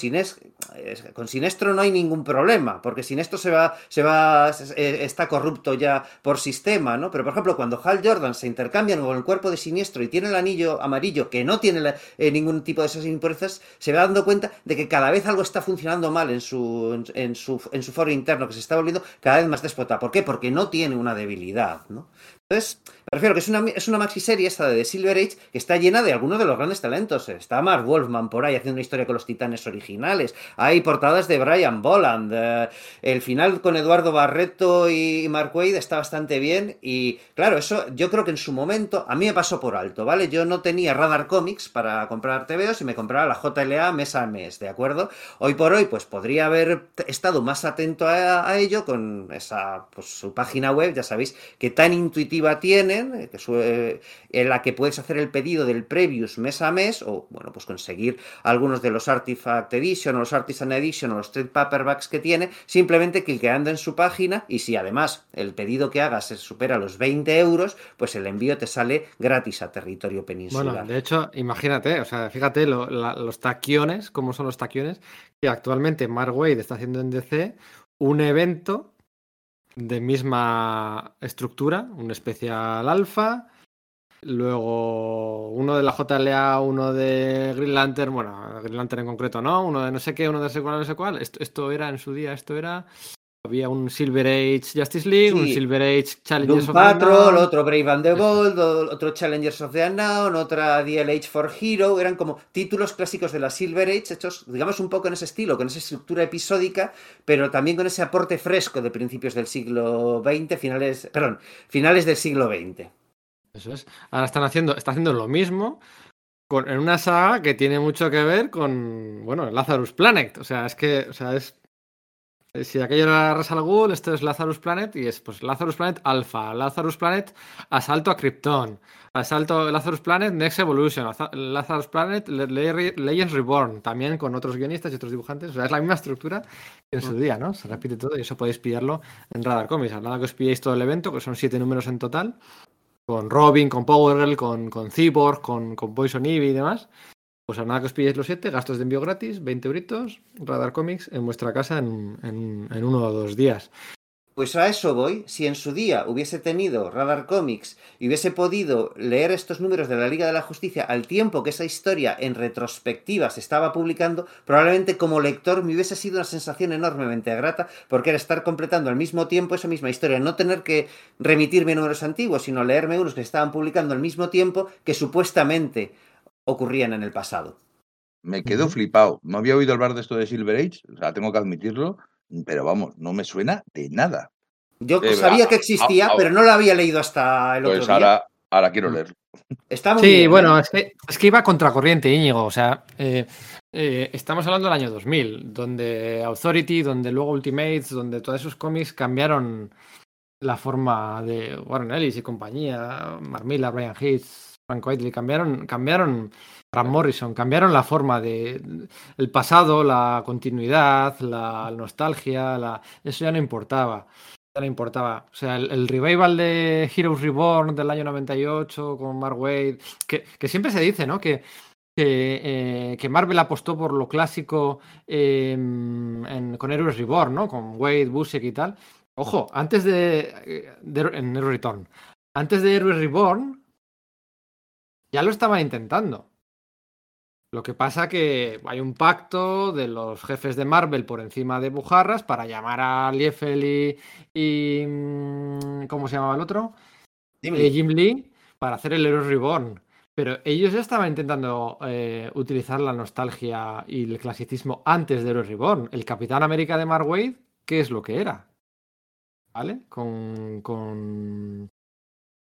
con Sinestro no hay ningún problema, porque Sinestro se va, se va, está corrupto ya por sistema, ¿no? Pero, por ejemplo, cuando Hal Jordan se intercambian con el cuerpo de Siniestro y tiene el anillo amarillo, que no tiene eh, ningún tipo de esas impurezas, se va dando cuenta de que cada vez algo está funcionando mal en su, en, en su, en su foro interno, que se está volviendo cada vez más déspota. ¿Por qué? Porque no tiene una debilidad, ¿no? Entonces, me refiero que es una, es una maxi serie esta de The Silver Age que está llena de algunos de los grandes talentos. Está Mark Wolfman por ahí haciendo una historia con los titanes originales. Hay portadas de Brian Boland. Eh, el final con Eduardo Barreto y Mark Wade está bastante bien. Y claro, eso yo creo que en su momento a mí me pasó por alto, ¿vale? Yo no tenía Radar Comics para comprar TVOs y me compraba la JLA mes a mes, ¿de acuerdo? Hoy por hoy, pues podría haber estado más atento a, ello con esa, pues, su página web, ya sabéis, que tan intuitiva tienen, que sube, en la que puedes hacer el pedido del Previous mes a mes, o bueno, pues conseguir algunos de los Artifact Edition, o los Artisan Edition, o los Trade Paperbacks que tiene, simplemente cliqueando en su página, y si además el pedido que hagas supera los 20 euros, pues el envío te sale gratis a territorio peninsular. Bueno, de hecho, imagínate, o sea, fíjate los taquiones, cómo son los taquiones, que actualmente Mark Wade está haciendo en DC un evento de misma estructura, un especial alfa, luego uno de la JLA, uno de Green Lantern, bueno, Green Lantern en concreto no, uno de no sé qué, uno de no sé cuál, no sé cuál. Esto, esto era en su día, esto era había un Silver Age Justice League, sí. un Silver Age Challengers Doom of Patrol, otro Brave and the Bold, otro Challengers of the Unknown, otra DLH for Hero. Eran como títulos clásicos de la Silver Age, hechos, digamos, un poco en ese estilo, con esa estructura episódica, pero también con ese aporte fresco de principios del siglo XX, finales, perdón, finales del siglo XX. Eso es. Ahora están haciendo, está haciendo lo mismo. Con, en una saga que tiene mucho que ver con, bueno, Lazarus Planet. O sea, es que, o sea, es si aquello era Ras al Ghul, esto es Lazarus Planet y es pues Lazarus Planet Alpha, Lazarus Planet Asalto a Krypton, Asalto Lazarus Planet Next Evolution, Lazarus Planet Legends Reborn, también con otros guionistas y otros dibujantes. O sea, es la misma estructura que en su día, ¿no? Se repite todo y eso podéis pillarlo en Radar Comics. Nada que os pilléis todo el evento, que son siete números en total, con Robin, con Power Girl, con, con Cyborg, con, con Poison Ivy y demás. Pues a nada que os pilléis los 7, gastos de envío gratis, 20 euritos, Radar Comics en vuestra casa en, en, uno o dos días. Pues a eso voy. Si en su día hubiese tenido Radar Comics y hubiese podido leer estos números de la Liga de la Justicia al tiempo que esa historia en retrospectiva se estaba publicando, probablemente como lector me hubiese sido una sensación enormemente grata porque era estar completando al mismo tiempo esa misma historia, no tener que remitirme números antiguos, sino leerme unos que estaban publicando al mismo tiempo que supuestamente ocurrían en el pasado. Me quedo uh -huh. flipado. No había oído hablar de esto de Silver Age, o sea, tengo que admitirlo, pero vamos, no me suena de nada. Yo eh, sabía que existía, ah, ah, pero no lo había leído hasta el pues otro ahora, día. Ahora quiero leerlo. Está muy Sí, bien, bueno, ¿eh? es que, es que iba contracorriente, Íñigo. O sea, eh, eh, estamos hablando del año 2000, donde Authority, donde luego Ultimates, donde todos esos cómics cambiaron la forma de Warren Ellis y compañía, Mark Millar, Brian Hitch, Frank Whiteley, cambiaron, cambiaron Grant Morrison, cambiaron la forma de el pasado, la continuidad, la nostalgia, la, eso ya no importaba. Ya no importaba. O sea, el, revival de Heroes Reborn del año 98 con Mark Wade, que, siempre se dice, ¿no? Que, que, eh, Marvel apostó por lo clásico eh, en- con Heroes Reborn, ¿no? Con Wade, Busiek y tal. Ojo, antes de, de en Return, antes de Heroes Reborn, ya lo estaban intentando. Lo que pasa que hay un pacto de los jefes de Marvel por encima de Bujarras para llamar a Liefeld y, y, mm, ¿cómo se llamaba el otro? Dime. Eh, Jim Lee para hacer el Heroes Reborn. Pero ellos ya estaban intentando eh, utilizar la nostalgia y el clasicismo antes de Heroes Reborn. El Capitán América de Mark Wade, ¿qué es lo que era? ¿Vale? Con, con,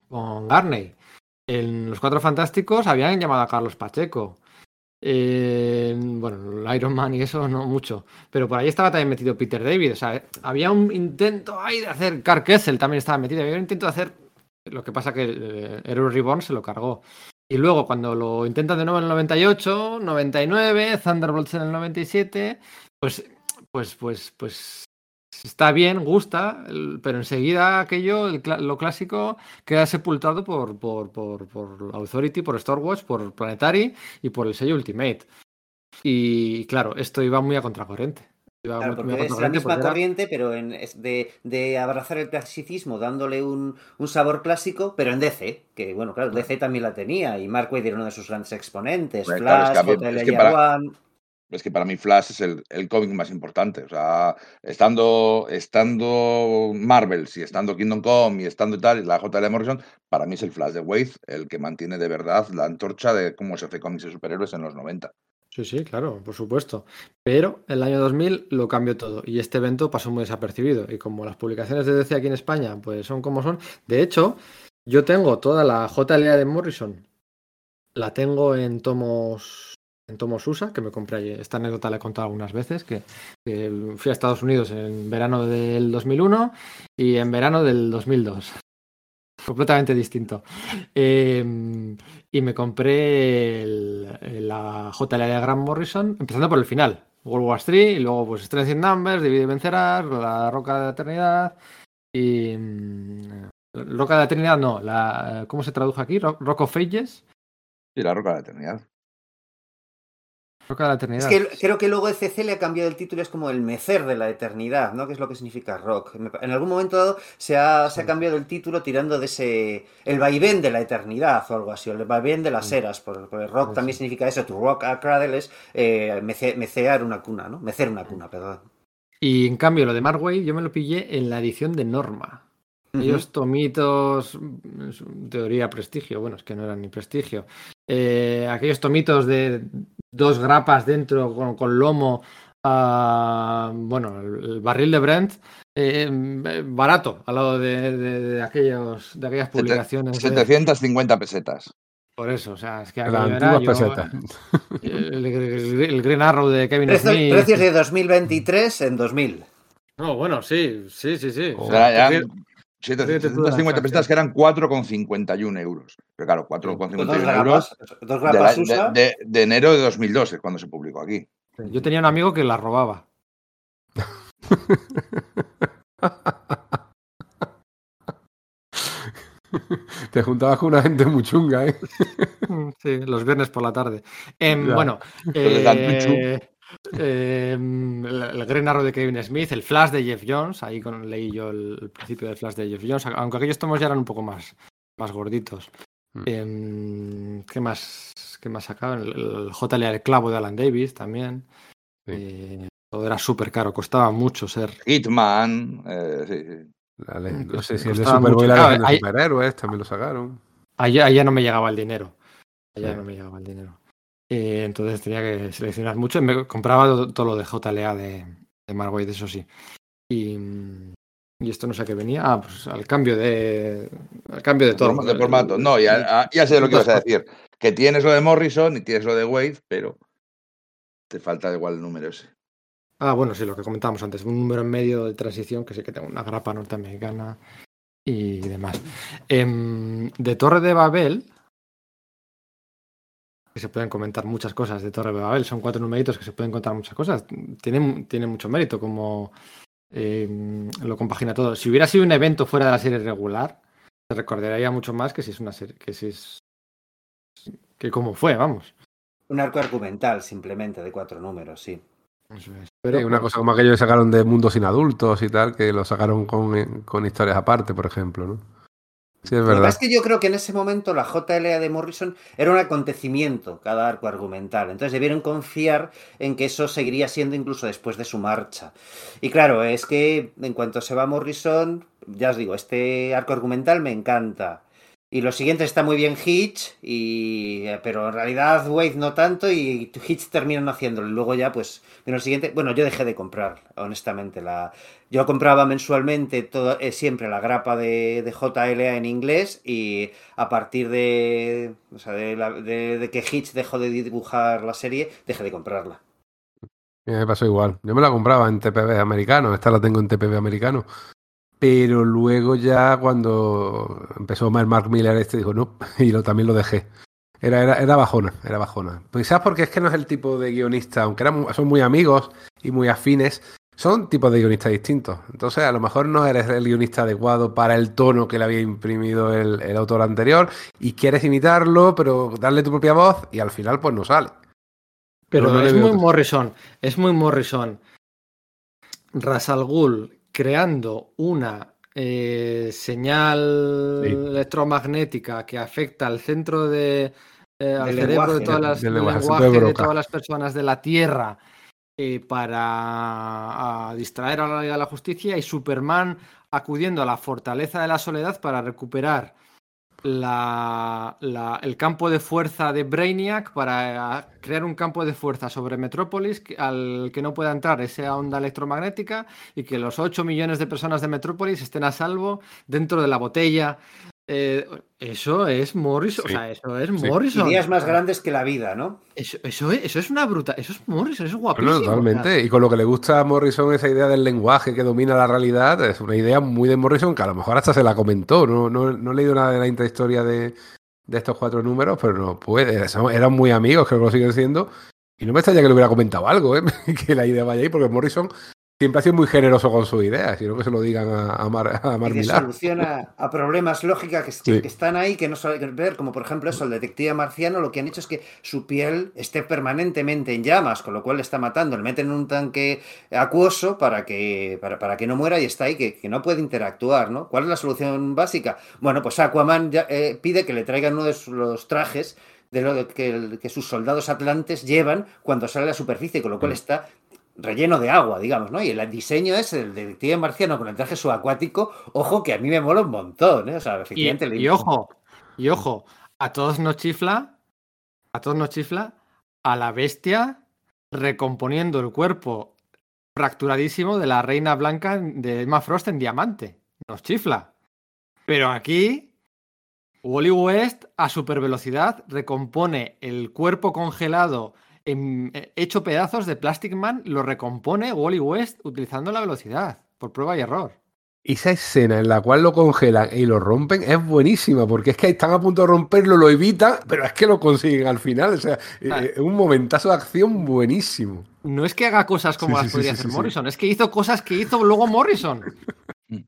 con Garney. En Los Cuatro Fantásticos habían llamado a Carlos Pacheco. Eh, bueno, el Iron Man y eso no mucho. Pero por ahí estaba también metido Peter David. O sea, había un intento ahí de hacer. Carl Kessel también estaba metido. Había un intento de hacer. Lo que pasa que eh, Heroes Reborn se lo cargó. Y luego, cuando lo intentan de nuevo en el 98, 99, Thunderbolts en el 97, pues, pues, pues, pues está bien, gusta, pero enseguida aquello, el lo clásico, queda sepultado por, por, por, por Authority, por Stormwatch, por Planetary y por el sello Ultimate. Y claro, esto iba muy a contracorriente. Iba Claro, muy- a es la contracorriente misma era- corriente, pero en, es de, de abrazar el clasicismo dándole un, un sabor clásico, pero en DC, que bueno, claro, DC también la tenía, y Mark Waid era uno de sus grandes exponentes, Bueno, claro, es Flash, que es que para- One, Es que para mí Flash es el, cómic más importante. O sea, estando, estando Marvel, si estando Kingdom Come y estando tal, la JL Morrison, para mí es el Flash de Wade el que mantiene de verdad la antorcha de cómo se hace cómics de superhéroes en los 90. Sí, sí, claro, por supuesto. Pero el año 2000 lo cambió todo y este evento pasó muy desapercibido. Y como las publicaciones de DC aquí en España pues son como son, de hecho, yo tengo toda la JLA de Morrison, la tengo en tomos en tomos USA, que me compré ayer. Esta anécdota la he contado algunas veces, que, fui a Estados Unidos en verano del 2001 y en verano del 2002. Completamente distinto. Eh, y me compré el- la JLA de Grant Morrison, empezando por el final. World War 3, y luego pues Strength in Numbers, Divide y Vencerás, la Roca de la Eternidad y... mm, Roca de la Eternidad no, la, ¿cómo se tradujo aquí? Rock, of Ages. Y la Roca de la Eternidad. Roca de la Es que creo que luego ECC le ha cambiado el título, es como el mecer de la eternidad, ¿no? Que es lo que significa rock. En algún momento dado se ha, se ha cambiado el título tirando de ese. el vaivén de la eternidad o algo así, o el vaivén de las eras, por- porque rock Sí, también significa eso, to rock a cradle es eh, mece- mecear una cuna, ¿no? Mecer una cuna, perdón. Y en cambio lo de Mark Waid yo me lo pillé en la edición de Norma. Aquellos tomitos, teoría prestigio, bueno, es que no eran ni prestigio. Eh, aquellos tomitos de dos grapas dentro con, con lomo, ah, bueno, el, el barril de Brent, eh, eh, barato al lado de, de- de aquellos, de aquellas publicaciones. de- 750 pesetas. por eso, o sea, es que era antiguas yo, pesetas. el, el- el Green Arrow de Kevin Precios, Smith. precios de 2023 en 2000. No, bueno, sí, sí, sí, sí. O sea, ya 750 inflación. pesetas que eran 4,51 euros. Pero claro, Pues 4,51 dos euros grapas, dos de, la- de- de- de enero de 2002 es cuando se publicó aquí. Yo tenía un amigo que la robaba. Te juntabas con una gente muy chunga, ¿eh? Sí, los viernes por la tarde. Em, Ya. bueno, dan eh, em, el, el Green Arrow de Kevin Smith, el Flash de Jeff Jones, ahí con, leí yo el, el principio del Flash de Jeff Jones, aunque aquellos tomos ya eran un poco más, más gorditos. Mm. Em, ¿Qué más? ¿Qué más sacaban? El, el JLA el clavo de Alan Davis también. Sí. Eh, todo era súper caro, costaba mucho ser. Hitman, eh, sí, sí. Mm, no sé si es de Superboy la Claro, de hay- superhéroes, también lo sacaron. Allá, allá no me llegaba el dinero. Allá Sí. no me llegaba el dinero. Eh, entonces tenía que seleccionar mucho. y Me compraba todo, todo lo de JLA de, de Waid, eso sí. Y, Y esto no sé a qué venía. Ah, pues al cambio de. Al cambio de todo. De formato. No, ya, ya sé lo que ibas a decir. Que tienes lo de Morrison y tienes lo de Wade, pero te falta igual el número ese. Ah, bueno, sí, lo que comentábamos antes. Un número en medio de transición que sí que tengo una grapa norteamericana y demás. Em, de Torre de Babel, que se pueden comentar muchas cosas de Torre de Babel, son cuatro numeritos que se pueden contar muchas cosas. Tiene, tiene mucho mérito como em, lo compagina todo. Si hubiera sido un evento fuera de la serie regular, se recordaría mucho más que si es una serie, que si es que como fue, vamos. Un arco argumental simplemente de cuatro números, sí. Pero una cosa como aquello que sacaron de Mundos sin adultos y tal, que lo sacaron con, con historias aparte, por ejemplo, ¿no? Sí, es verdad. es que yo creo que en ese momento la JLA de Morrison era un acontecimiento, cada arco argumental. Entonces debieron confiar en que eso seguiría siendo incluso después de su marcha. Y claro, es que en cuanto se va Morrison, ya os digo, este arco argumental me encanta. Y lo siguiente está muy bien Hitch, y, eh, pero en realidad Wade no tanto y Hitch terminan haciéndolo. Y luego ya, pues, en lo siguiente, bueno, yo dejé de comprar, honestamente. La, yo compraba mensualmente todo, eh, siempre la grapa de, JLA en inglés y a partir de, o sea, de, la, de, que Hitch dejó de dibujar la serie, dejé de comprarla. Me pasó igual. Yo me la compraba en TPB americano, esta la tengo en TPB americano. Pero luego ya cuando empezó Mark Miller este dijo no, y lo, también lo dejé. Era, era, era, bajona, era bajona. Pues quizás porque es que no es el tipo de guionista, aunque eran, son muy amigos y muy afines, son tipos de guionistas distintos. Entonces, a lo mejor no eres el guionista adecuado para el tono que le había imprimido el, el autor anterior y quieres imitarlo, pero darle tu propia voz y al final pues no sale. Pero, no es muy Morrison, es muy Morrison. Rasal Ghul creando una eh, señal sí. electromagnética que afecta al centro de eh, al cerebro lenguaje, de todas las, del lenguaje, lenguaje de todas las personas de la Tierra eh, para distraer a la de la Justicia y Superman acudiendo a la fortaleza de la soledad para recuperar la, la, el campo de fuerza de Brainiac para crear un campo de fuerza sobre Metrópolis al que no pueda entrar esa onda electromagnética y que los 8 millones de personas de Metrópolis estén a salvo dentro de la botella. Eh, eso es Morrison, sí. o sea, eso es sí. Morrison. Ideas más grandes que la vida, ¿no? Eso, eso, es, eso es una bruta, eso es Morrison, eso es guapísimo. Bueno, totalmente. Y con lo que le gusta a Morrison esa idea del lenguaje que domina la realidad, es una idea muy de Morrison que a lo mejor hasta se la comentó. No, no, no he leído nada de la intrahistoria de, de estos cuatro números, pero no puede. Eran muy amigos, creo que lo siguen siendo. Y no me extraña que le hubiera comentado algo, ¿eh? que la idea vaya ahí, porque Morrison siempre ha sido muy generoso con sus ideas, sino que se lo digan a, a Mar, a Mar y soluciona a problemas lógicos que, sí. que, están ahí, que no saben ver, como por ejemplo eso, el detective marciano, lo que han hecho es que su piel esté permanentemente en llamas, con lo cual le está matando, le meten en un tanque acuoso para que, para, para que no muera y está ahí, que, que, no puede interactuar, ¿no? ¿Cuál es la solución básica? Bueno, pues Aquaman ya, eh, pide que le traigan uno de los trajes de lo que, que, sus soldados atlantes llevan cuando sale a la superficie, con lo cual está relleno de agua, digamos, ¿no? Y el diseño es el detective marciano con el traje subacuático, ojo que a mí me mola un montón, ¿eh? O sea, efectivamente... Y, le... y ojo, y ojo, a todos nos chifla, a todos nos chifla, a la bestia recomponiendo el cuerpo fracturadísimo de la reina blanca de Emma Frost en diamante. Nos chifla. Pero aquí, Wally West a super velocidad recompone el cuerpo congelado hecho pedazos de Plastic Man, lo recompone Wally West utilizando la velocidad, por prueba y error. Esa escena en la cual lo congelan y lo rompen es buenísima, porque es que están a punto de romperlo, lo evitan, pero es que lo consiguen al final. O sea, es un momentazo de acción buenísimo. No es que haga cosas como sí, las sí, podría sí, hacer Morrison, es que hizo cosas que hizo luego Morrison.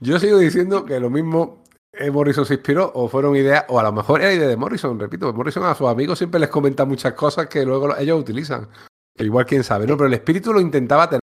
Yo sigo diciendo que lo mismo eh, Morrison se inspiró o fueron ideas, o a lo mejor era idea de Morrison, repito, Morrison a sus amigos siempre les comenta muchas cosas que luego ellos utilizan. Igual quién sabe, ¿no? Pero el espíritu lo intentaba tener.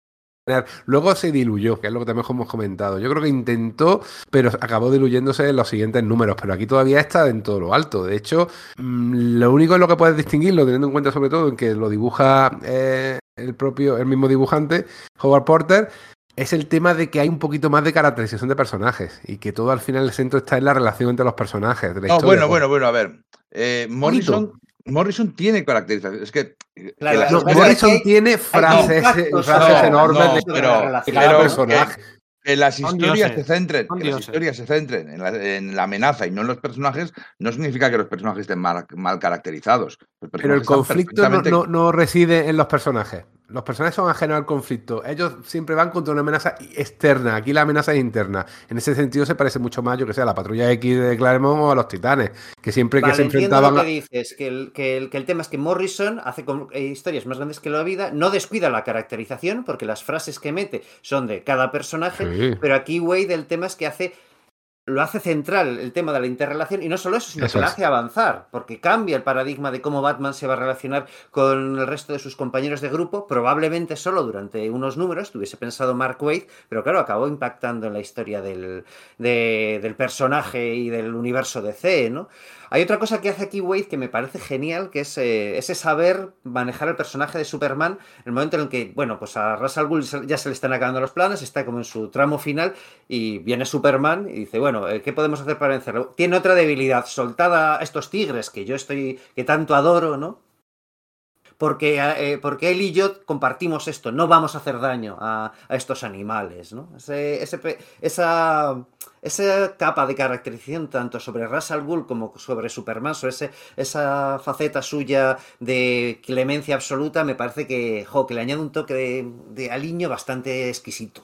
Luego se diluyó, que es lo que también hemos comentado. Yo creo que intentó, pero acabó diluyéndose en los siguientes números. Pero aquí todavía está en todo lo alto. De hecho, mmm, lo único en lo que puedes distinguirlo, teniendo en cuenta sobre todo en que lo dibuja eh, el propio, el mismo dibujante, Howard Porter, es el tema de que hay un poquito más de caracterización de personajes y que todo al final el centro está en la relación entre los personajes. De la no, historia. bueno, bueno, bueno, a ver. Eh, Morrison, Morrison tiene caracterización. Es que. Claro, que la, no, Morrison hay, tiene frases, frases no, enormes no, de, pero, de cada pero, personaje. Eh, Que las historias se centren, que las historias se centren en la, en la amenaza y no en los personajes, no significa que los personajes estén mal, mal caracterizados. Pero el conflicto no, perfectamente- no- no reside en los personajes. Los personajes son ajenos al conflicto. Ellos siempre van contra una amenaza externa. Aquí la amenaza es interna. En ese sentido se parece mucho más, yo que sé, a la patrulla X de Claremont o a los titanes, que siempre que se enfrentaban lo que dices, que el, que, el, que el tema es que Morrison hace eh, historias más grandes que la vida, no descuida la caracterización, porque las frases que mete son de cada personaje, Sí. pero aquí Wade el tema es que hace lo hace central el tema de la interrelación y no solo eso, sino Eso que es. hace avanzar, porque cambia el paradigma de cómo Batman se va a relacionar con el resto de sus compañeros de grupo, probablemente solo durante unos números, tuviese pensado Mark Wade, pero claro, acabó impactando en la historia del, de- del personaje y del universo DC, ¿no? Hay otra cosa que hace aquí Wade que me parece genial, que es eh, ese saber manejar el personaje de Superman en el momento en el que, bueno, pues a al Ghul ya se le están acabando los planes, está como en su tramo final y viene Superman y dice, bueno, eh, ¿qué podemos hacer para vencerlo? Tiene otra debilidad, soltada a estos tigres que yo estoy, que tanto adoro, ¿no? Porque, eh, porque él y yo compartimos esto, no vamos a hacer daño a, estos animales, ¿no? Esa, esa capa de caracterización tanto sobre Ra's Ghul como sobre Superman, sobre ese, esa faceta suya de clemencia absoluta, me parece que, jo, le añade un toque de, de aliño bastante exquisito.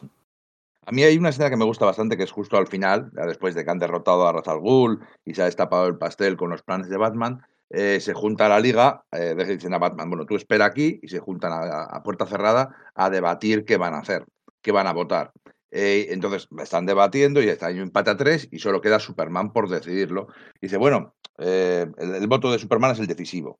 A mí hay una escena que me gusta bastante, que es justo al final, después de que han derrotado a Ra's al Ghul y se ha destapado el pastel con los planes de Batman, eh, se junta la liga, eh, dicen a Batman, bueno, tú espera aquí, y se juntan a, puerta cerrada a debatir qué van a hacer, qué van a votar. Eh, entonces están debatiendo y está ahí un tres y solo queda Superman por decidirlo. Y dice, bueno, eh, el, voto de Superman es el decisivo.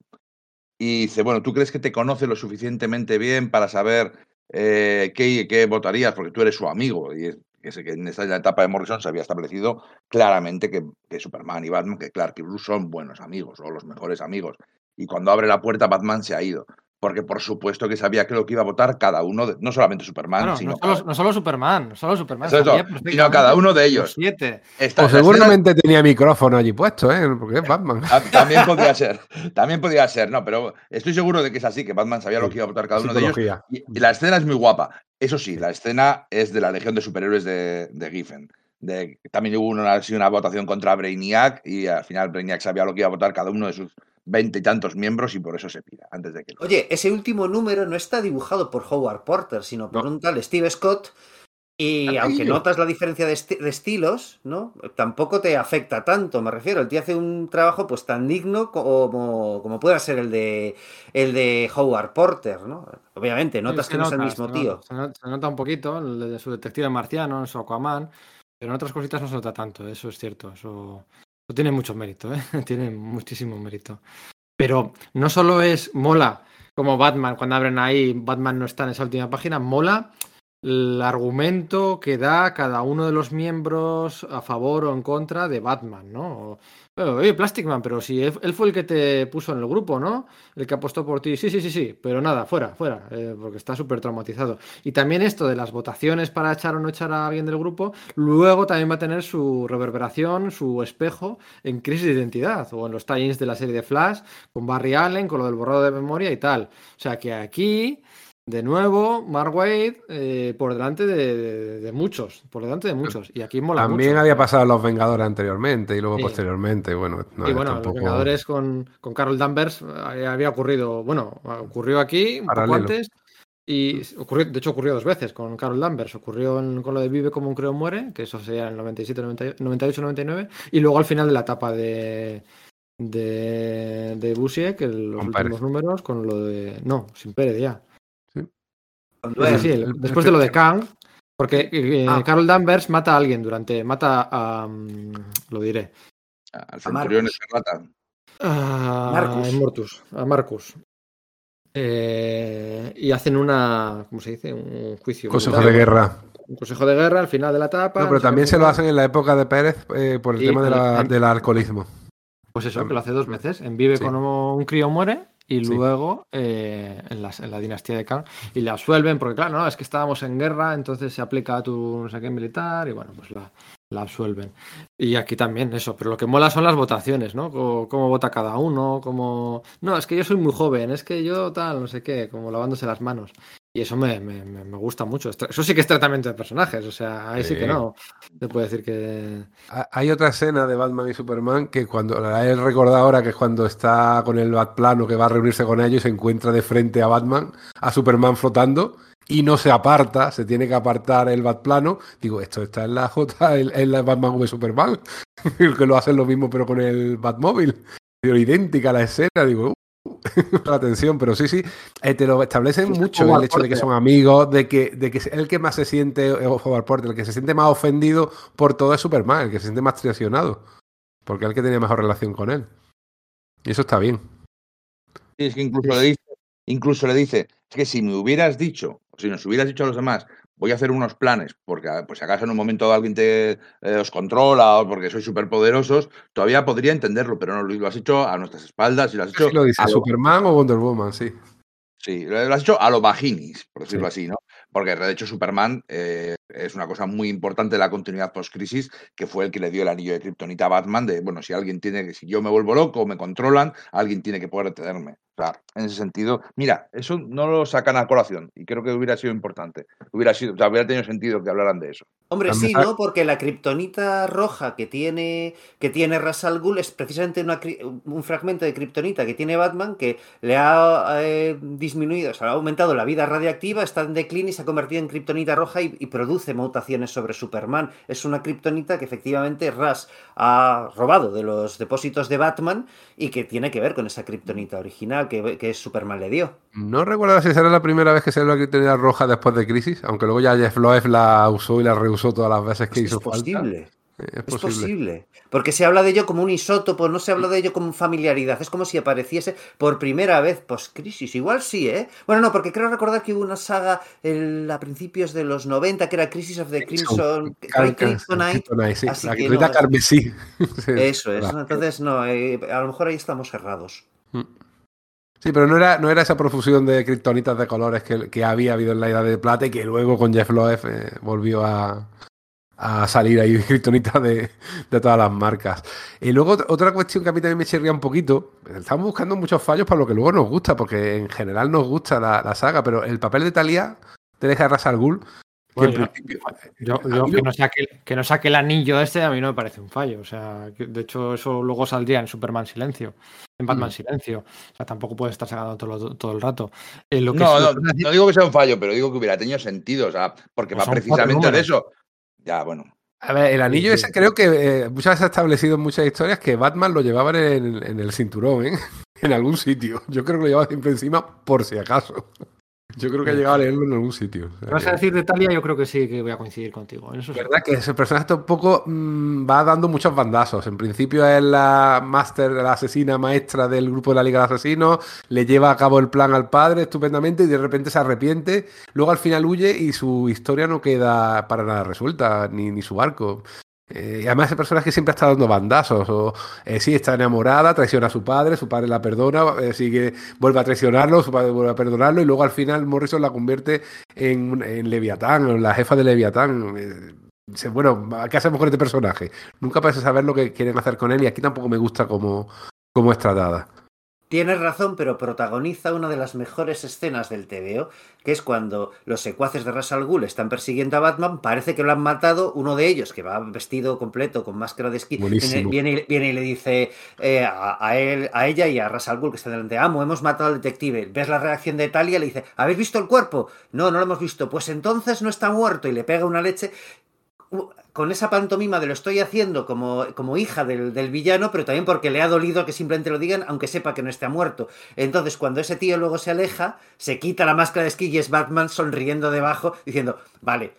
Y dice, bueno, ¿tú crees que te conoce lo suficientemente bien para saber eh, ¿qué, qué votarías? Porque tú eres su amigo. Y que sé que en esta etapa de Morrison se había establecido claramente que, que Superman y Batman, que Clark y Bruce son buenos amigos o los mejores amigos. Y cuando abre la puerta, Batman se ha ido. Porque por supuesto que sabía que lo que iba a votar cada uno, de- no solamente Superman, sino, no, solo, cada, no solo Superman, no solo Superman. Es sabía sino cada uno de los ellos. Siete. Esta- O escena- seguramente tenía micrófono allí puesto, ¿eh? Porque es Batman. Ta- También podría ser, también podría ser, no, pero estoy seguro de que es así, que Batman sabía lo que iba a votar cada uno de ellos. Y la escena es muy guapa. Eso sí, la escena es de la Legión de Superhéroes de, de Giffen. De, también hubo una, una votación contra Brainiac y al final Brainiac sabía lo que iba a votar cada uno de sus veinte y tantos miembros y por eso se pira antes de que... Oye, ese último número no está dibujado por Howard Porter, sino por No. un tal Steve Scott. Y aunque notas la diferencia de, esti- de estilos, ¿no? Tampoco te afecta tanto, me refiero. El tío hace un trabajo pues tan digno como, como pueda ser el de el de Howard Porter, ¿no? Obviamente, notas Sí, que no es el mismo se tío. Se nota, se nota un poquito el de su detective marciano, en su Aquaman, pero en otras cositas no se nota tanto, eso es cierto. Eso, eso tiene mucho mérito, ¿eh? tiene muchísimo mérito. Pero no solo es mola como Batman, cuando abren ahí, Batman no está en esa última página, mola el argumento que da cada uno de los miembros a favor o en contra de Batman, ¿no? O, "Pero, Oye, Plastic Man, pero si él, fue el que te puso en el grupo, ¿no? El que apostó por ti. Sí, sí, sí, sí, pero nada, fuera, fuera, eh, porque está súper traumatizado. Y también esto de las votaciones para echar o no echar a alguien del grupo, luego también va a tener su reverberación, su espejo en crisis de identidad o en los tie-ins de la serie de Flash con Barry Allen, con lo del borrado de memoria y tal. O sea que aquí, de nuevo, Mark Wade eh, por delante de, de- de muchos, por delante de muchos. Y aquí mola También mucho. había pasado a los Vengadores anteriormente y luego Sí. posteriormente. Bueno, no y bueno, tampoco- los Vengadores con, con Carol Danvers eh, había ocurrido, bueno, ocurrió aquí un poco antes. Y ocurrió, de hecho ocurrió dos veces con Carol Danvers. Ocurrió en- con lo de Vive como un creo muere, que eso sería en el 97, 98, 99. Y luego al final de la etapa de, de, de Busiek, el- los últimos números, con lo de... No, sin Pérez ya. Sí, sí, después de lo de Kang, porque eh, Ah. Carol Danvers mata a alguien durante... Mata a... mm, lo diré. Al centurión Marcus. Escarlata. A Marcus. Immortus, a Marcus. Eh, y hacen una, ¿cómo se dice? Un juicio. Consejo de guerra. Un consejo de guerra al final de la etapa. No, pero también se lo hacen en la época de Pérez eh, por el Y tema de la- del alcoholismo. Pues eso, que lo hace dos veces. En Vive Sí. como un crío muere y Sí. luego eh, en, las- en la dinastía de Kang. Y la absuelven porque, claro, no, es que estábamos en guerra, entonces se aplica a tu no sé qué militar y bueno, pues la, la absuelven. Y aquí también eso, pero lo que mola son las votaciones, ¿no? Cómo, cómo vota cada uno, cómo... No, es que yo soy muy joven, es que yo tal, no sé qué, como lavándose las manos. Y eso me, me, me, gusta mucho. Eso sí que es tratamiento de personajes. O sea, ahí sí, que no. Se puede decir que. Hay otra escena de Batman y Superman que cuando la he recordado ahora, que es cuando está con el Batplano que va a reunirse con ellos y se encuentra de frente a Batman, a Superman flotando y no se aparta, se tiene que apartar el Batplano. Digo, esto está en la J, en, la Batman v Superman, que lo hacen lo mismo pero con el Batmóvil. Digo, idéntica la escena, digo, la atención, pero sí, sí, eh, te lo establecen mucho el hecho de que son amigos, de que, de que el que más se siente, eh, Porter, el que se siente más ofendido por todo es Superman, el que se siente más traicionado, porque es el que tiene mejor relación con él. Y eso está bien. Sí, es que incluso le dice, incluso le dice, es que si me hubieras dicho, o si nos hubieras dicho a los demás, voy a hacer unos planes, porque pues si acaso en un momento alguien te eh, os controla o porque sois súper poderosos, todavía podría entenderlo, pero no lo has hecho a nuestras espaldas y lo has hecho. lo dice Superman o Wonder Woman, sí. Sí, lo has hecho a lo vaginis, por decirlo así, ¿no? Porque de hecho Superman eh, es una cosa muy importante de la continuidad post-crisis, que fue el que le dio el anillo de Kryptonita a Batman, de, bueno, si alguien tiene que, si yo me vuelvo loco o me controlan, alguien tiene que poder detenerme. O sea, en ese sentido, mira, eso no lo sacan a colación y creo que hubiera sido importante. Hubiera sido, o sea, hubiera tenido sentido que hablaran de eso. Hombre, sí, ¿no? Porque la kriptonita roja que tiene, que tiene Rasal Ghul es precisamente un fragmento de kriptonita que tiene Batman que le ha eh, disminuido, o sea, ha aumentado la vida radiactiva, está en declínio y se ha convertido en kriptonita roja y, y produce mutaciones sobre Superman. Es una kriptonita que efectivamente Ras ha robado de los depósitos de Batman y que tiene que ver con esa kriptonita original que, que Superman le dio. No recuerdo si será la primera vez que se la kriptonita roja después de Crisis, aunque luego ya Jeff Loeb la usó y la reusó todas las veces que pues hizo es posible. Es posible. es posible. Porque se habla de ello como un isótopo, no se habla de ello como familiaridad. Es como si apareciese por primera vez post-crisis. Igual sí, ¿eh? Bueno, no, porque creo recordar que hubo una saga el, a principios de los 90 que era Crisis of the Crimson. Kryptonite. Sí, la que no, carmesí. Eso es. Entonces, no, eh, a lo mejor ahí estamos cerrados. Mm. Sí, pero no era, no era esa profusión de kriptonitas de colores que, que, había habido en la Edad de Plata y que luego con Jeff Loeb eh, volvió a, a salir ahí kriptonita de, de, todas las marcas. Y luego otra cuestión que a mí también me chirría un poquito, estamos buscando muchos fallos para lo que luego nos gusta, porque en general nos gusta la, la saga, pero el papel de Talia te deja Ras al Ghul. Bueno, yo, yo, que, no saque, que no saque el anillo este a mí no me parece un fallo. O sea, de hecho, eso luego saldría en Superman Silencio, en Batman mm. Silencio. O sea, tampoco puede estar sacando todo, todo el rato. Eh, lo que no, no, no, digo que sea un fallo, pero digo que hubiera tenido sentido. O sea, porque pues va precisamente de eso. Ya, bueno. A ver, el anillo ese creo que eh, muchas veces ha establecido en muchas historias que Batman lo llevaba en, en el cinturón, ¿eh? en algún sitio. Yo creo que lo llevaba siempre encima por si acaso. Yo creo que ha llegado a leerlo en algún sitio. O sea, ¿Vas a decir de Talia? Yo creo que sí, que voy a coincidir contigo. En eso verdad que ese personaje un poco mmm, va dando muchos bandazos. En principio es la máster, la asesina maestra del grupo de la Liga de Asesinos, le lleva a cabo el plan al padre estupendamente y de repente se arrepiente. Luego al final huye y su historia no queda para nada resuelta, ni, ni su arco. Eh, y además ese personaje siempre está dando bandazos. O eh, sí, está enamorada, traiciona a su padre, su padre la perdona, eh, sigue, vuelve a traicionarlo, su padre vuelve a perdonarlo, y luego al final Morrison la convierte en, en Leviatán, en la jefa de Leviatán. Eh, bueno, ¿qué hacemos con este personaje? Nunca parece saber lo que quieren hacer con él, y aquí tampoco me gusta cómo, cómo es tratada. Tienes razón, pero protagoniza una de las mejores escenas del TVO, que es cuando los secuaces de Ras al Ghul están persiguiendo a Batman, parece que lo han matado, uno de ellos, que va vestido completo con máscara de esquí, viene, viene, viene, y le dice eh, a, a, él, a ella y a Ras al Ghul, que está delante, amo, hemos matado al detective. ¿Ves la reacción de Talia? Le dice, ¿habéis visto el cuerpo? No, no lo hemos visto. Pues entonces no está muerto y le pega una leche con esa pantomima de lo estoy haciendo como, como hija del, del, villano, pero también porque le ha dolido que simplemente lo digan, aunque sepa que no esté muerto. Entonces, cuando ese tío luego se aleja, se quita la máscara de esquí y es Batman sonriendo debajo, diciendo, vale,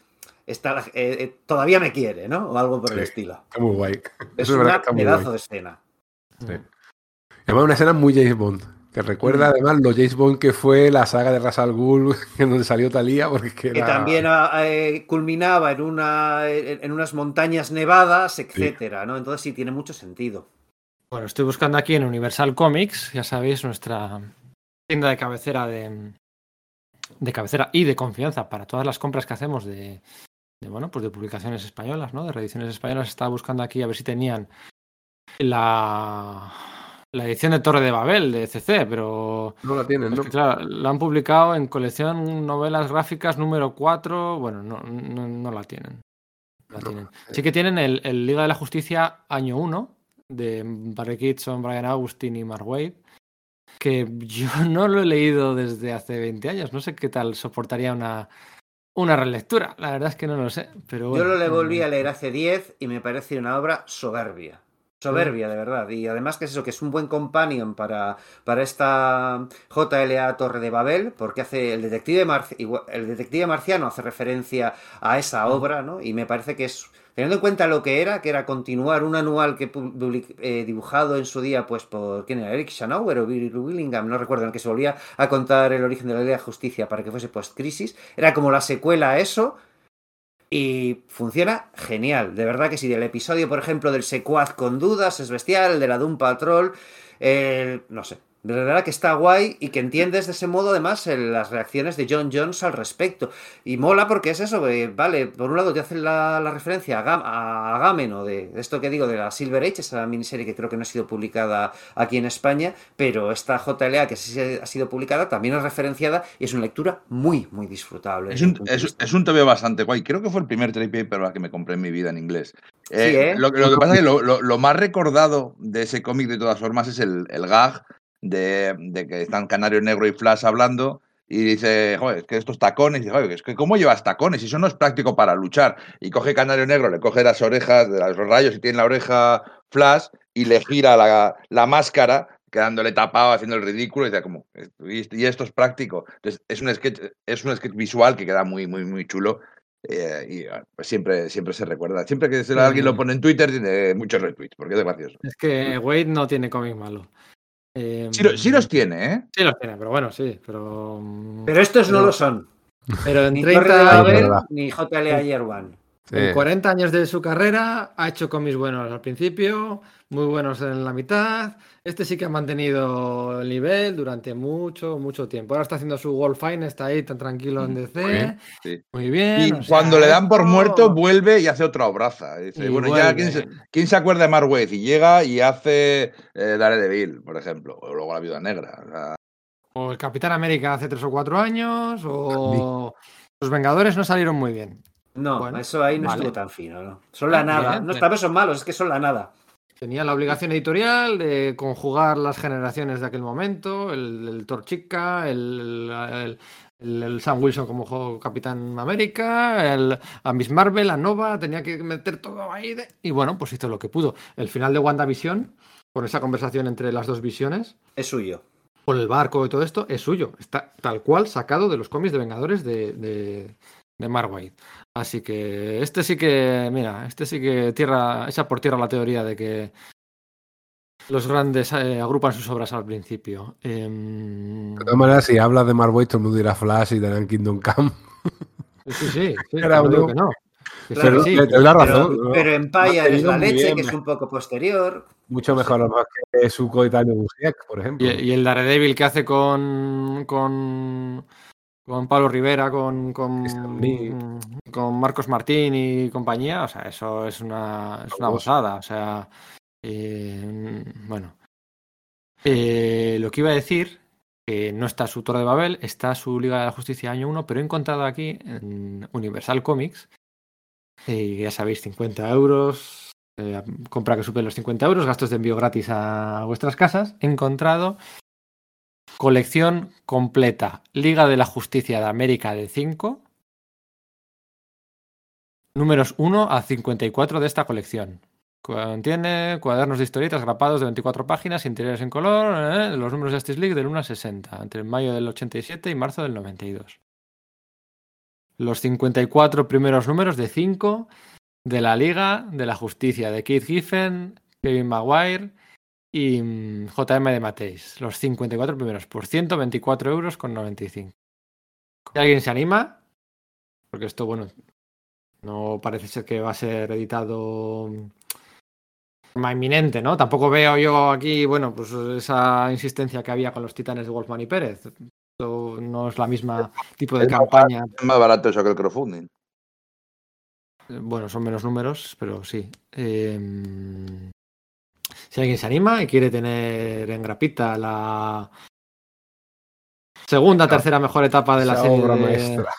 está, eh, eh, todavía me quiere, ¿no? O algo por sí, el estilo. Está muy guay. Es, es un pedazo de escena. Sí. Además, una escena muy James Bond. Que recuerda además lo James Bond que fue la saga de Ras al Ghul, en donde salió Talía, porque que, era... que también eh, culminaba en, una, en unas montañas nevadas, etcétera, sí. ¿no? Entonces sí tiene mucho sentido. Bueno, estoy buscando aquí en Universal Comics, ya sabéis, nuestra tienda de cabecera de, de cabecera y de confianza para todas las compras que hacemos de, de bueno, pues de publicaciones españolas, ¿no? De reediciones españolas. Estaba buscando aquí a ver si tenían la la edición de Torre de Babel de CC, pero No la tienen, ¿no? que, claro, la han publicado en colección novelas gráficas número 4. Bueno, no, no, no la tienen. No la No. tienen. Sí que tienen el, el Liga de la Justicia año 1 de Barry Kitson, Brian Austin y Mark Waid, que yo no lo he leído desde hace 20 años. No sé qué tal soportaría una, una relectura. La verdad es que no lo sé. Pero Yo lo le volví a leer hace 10 y me parece una obra soberbia. Soberbia, de verdad. Y además que es eso, que es un buen companion para, para esta JLA Torre de Babel, porque hace el detective, el detective marciano hace referencia a esa obra, ¿no? Y me parece que es, teniendo en cuenta lo que era, que era continuar un anual que eh, dibujado en su día, pues por, ¿quién era? Eric Schanauer o Bill Willingham, no recuerdo, en el que se volvía a contar el origen de la Liga de Justicia para que fuese post-crisis. Era como la secuela a eso, y funciona genial. De verdad que sí. Del episodio, por ejemplo, del secuaz con dudas es bestial. El de la Doom Patrol. el- no sé. De verdad que está guay y que entiendes de ese modo además el- las reacciones de John Jones al respecto. Y mola porque es eso, eh, vale, por un lado te hacen la, la referencia a, Gam- a de, esto que digo, de la Silver Age, esa miniserie que creo que no ha sido publicada aquí en España, pero esta JLA que sí ha sido publicada también es referenciada y es una lectura muy, muy disfrutable. Es un, es, un TVO bastante guay. Creo que fue el primer trade paperback que me compré en mi vida en inglés. Eh, Sí, ¿eh? Lo, lo que pasa es que lo, lo- lo más recordado de ese cómic, de todas formas, es el, el gag de, de que están Canario Negro y Flash hablando y dice, joder, es que estos tacones, y dice, joder, es que ¿cómo llevas tacones? Y eso no es práctico para luchar. Y coge Canario Negro, le coge las orejas de los rayos y tiene la oreja Flash y le gira la, la máscara quedándole tapado, haciendo el ridículo, y dice, como, y esto es práctico. Entonces, es un sketch, es un sketch visual que queda muy, muy, muy chulo. eh, y ah, pues siempre, siempre se recuerda. Siempre que alguien lo pone en Twitter, tiene muchos retweets, porque es gracioso. Es que Wade no tiene cómic malo. Eh, Sí, lo- sí los tiene, ¿eh? sí los tiene, pero bueno, sí. Pero, mm, Pero estos no lo son. pero en Ni Torre de 30, Babel, verdad. ni JLA Year One. Sí. en 40 años de su carrera ha hecho cómics buenos al principio, muy buenos en la mitad. Este sí que ha mantenido el nivel durante mucho, mucho tiempo. Ahora está haciendo su Wolf Fine, está ahí tan tranquilo en Mm, DC. muy bien, sí. Muy bien. Y o sea, cuando le dan por esto- muerto, vuelve y hace otra obraza. Dice, y bueno, ya, ¿quién se, quién se acuerda de Mark Waid? Y llega y hace eh, Daredevil, por ejemplo, o luego La Viuda Negra. o sea, O el Capitán América hace tres o cuatro años, o los Vengadores no salieron muy bien. No, Bueno, eso ahí no vale. estuvo tan fino, ¿no? Son la Ah, nada. bien, no bien. están son malos, es que son la nada. Tenía la obligación editorial de conjugar las generaciones de aquel momento, el, el Thor Chica, el, el- Sam Wilson como Capitán América, el, a Miss Marvel, a Nova, tenía que meter todo ahí. de- y bueno, pues hizo lo que pudo. El final de WandaVision, con esa conversación entre las dos visiones, Es suyo. con el barco y todo esto, es suyo. Está tal cual sacado de los cómics de Vengadores de, de, de Mark Waid. Así que este sí que, mira, este sí que tierra, echa por tierra la teoría de que los grandes eh, agrupan sus obras al principio. Em, De todas maneras, si hablas de Waid, todo el mundo dirá Flash y darán Kingdom Come. sí, sí, sí, Era no digo que no. Que Claro, sí, sí. doy la Pero, razón. ¿no? pero Empire es la leche, bien, que es un poco posterior. Mucho mejor lo mejor que su coetáneo Busiek, por ejemplo. Y, y el Daredevil que hace con, con, con Pablo Rivera, con, con, con Marcos Martín y compañía, o sea, eso es una, es una gozada. O sea, eh, bueno. Eh, lo que iba a decir, que no está su Torre de Babel, está su Liga de la Justicia año 1, pero he encontrado aquí en Universal Comics, eh, ya sabéis, 50 euros, eh, compra que supere los 50 euros, gastos de envío gratis a vuestras casas, he encontrado colección completa, Liga de la Justicia de América de 5, números 1 a 54 de esta colección. Contiene cuadernos de historietas grapados de 24 páginas, interiores en color, eh, los números de Justice League del 1 al 60, entre mayo del 87 y marzo del 92. Los 54 primeros números de 5 de la Liga de la Justicia de Keith Giffen, Kevin Maguire y mm, JM de Mateis. Los 54 primeros por 124 euros con 95. Si alguien se anima, porque esto, bueno, no parece ser que va a ser editado mm, de forma inminente, ¿no? Tampoco veo yo aquí, bueno, pues esa insistencia que había con los titanes de Wolfman y Pérez. Esto no es la misma tipo de Es más campaña. Es más barato eso que el crowdfunding. Eh, Bueno, son menos números, pero sí. Eh, Si alguien se anima y quiere tener en grapita la segunda, tercera mejor etapa de la Esa serie. obra de- maestra.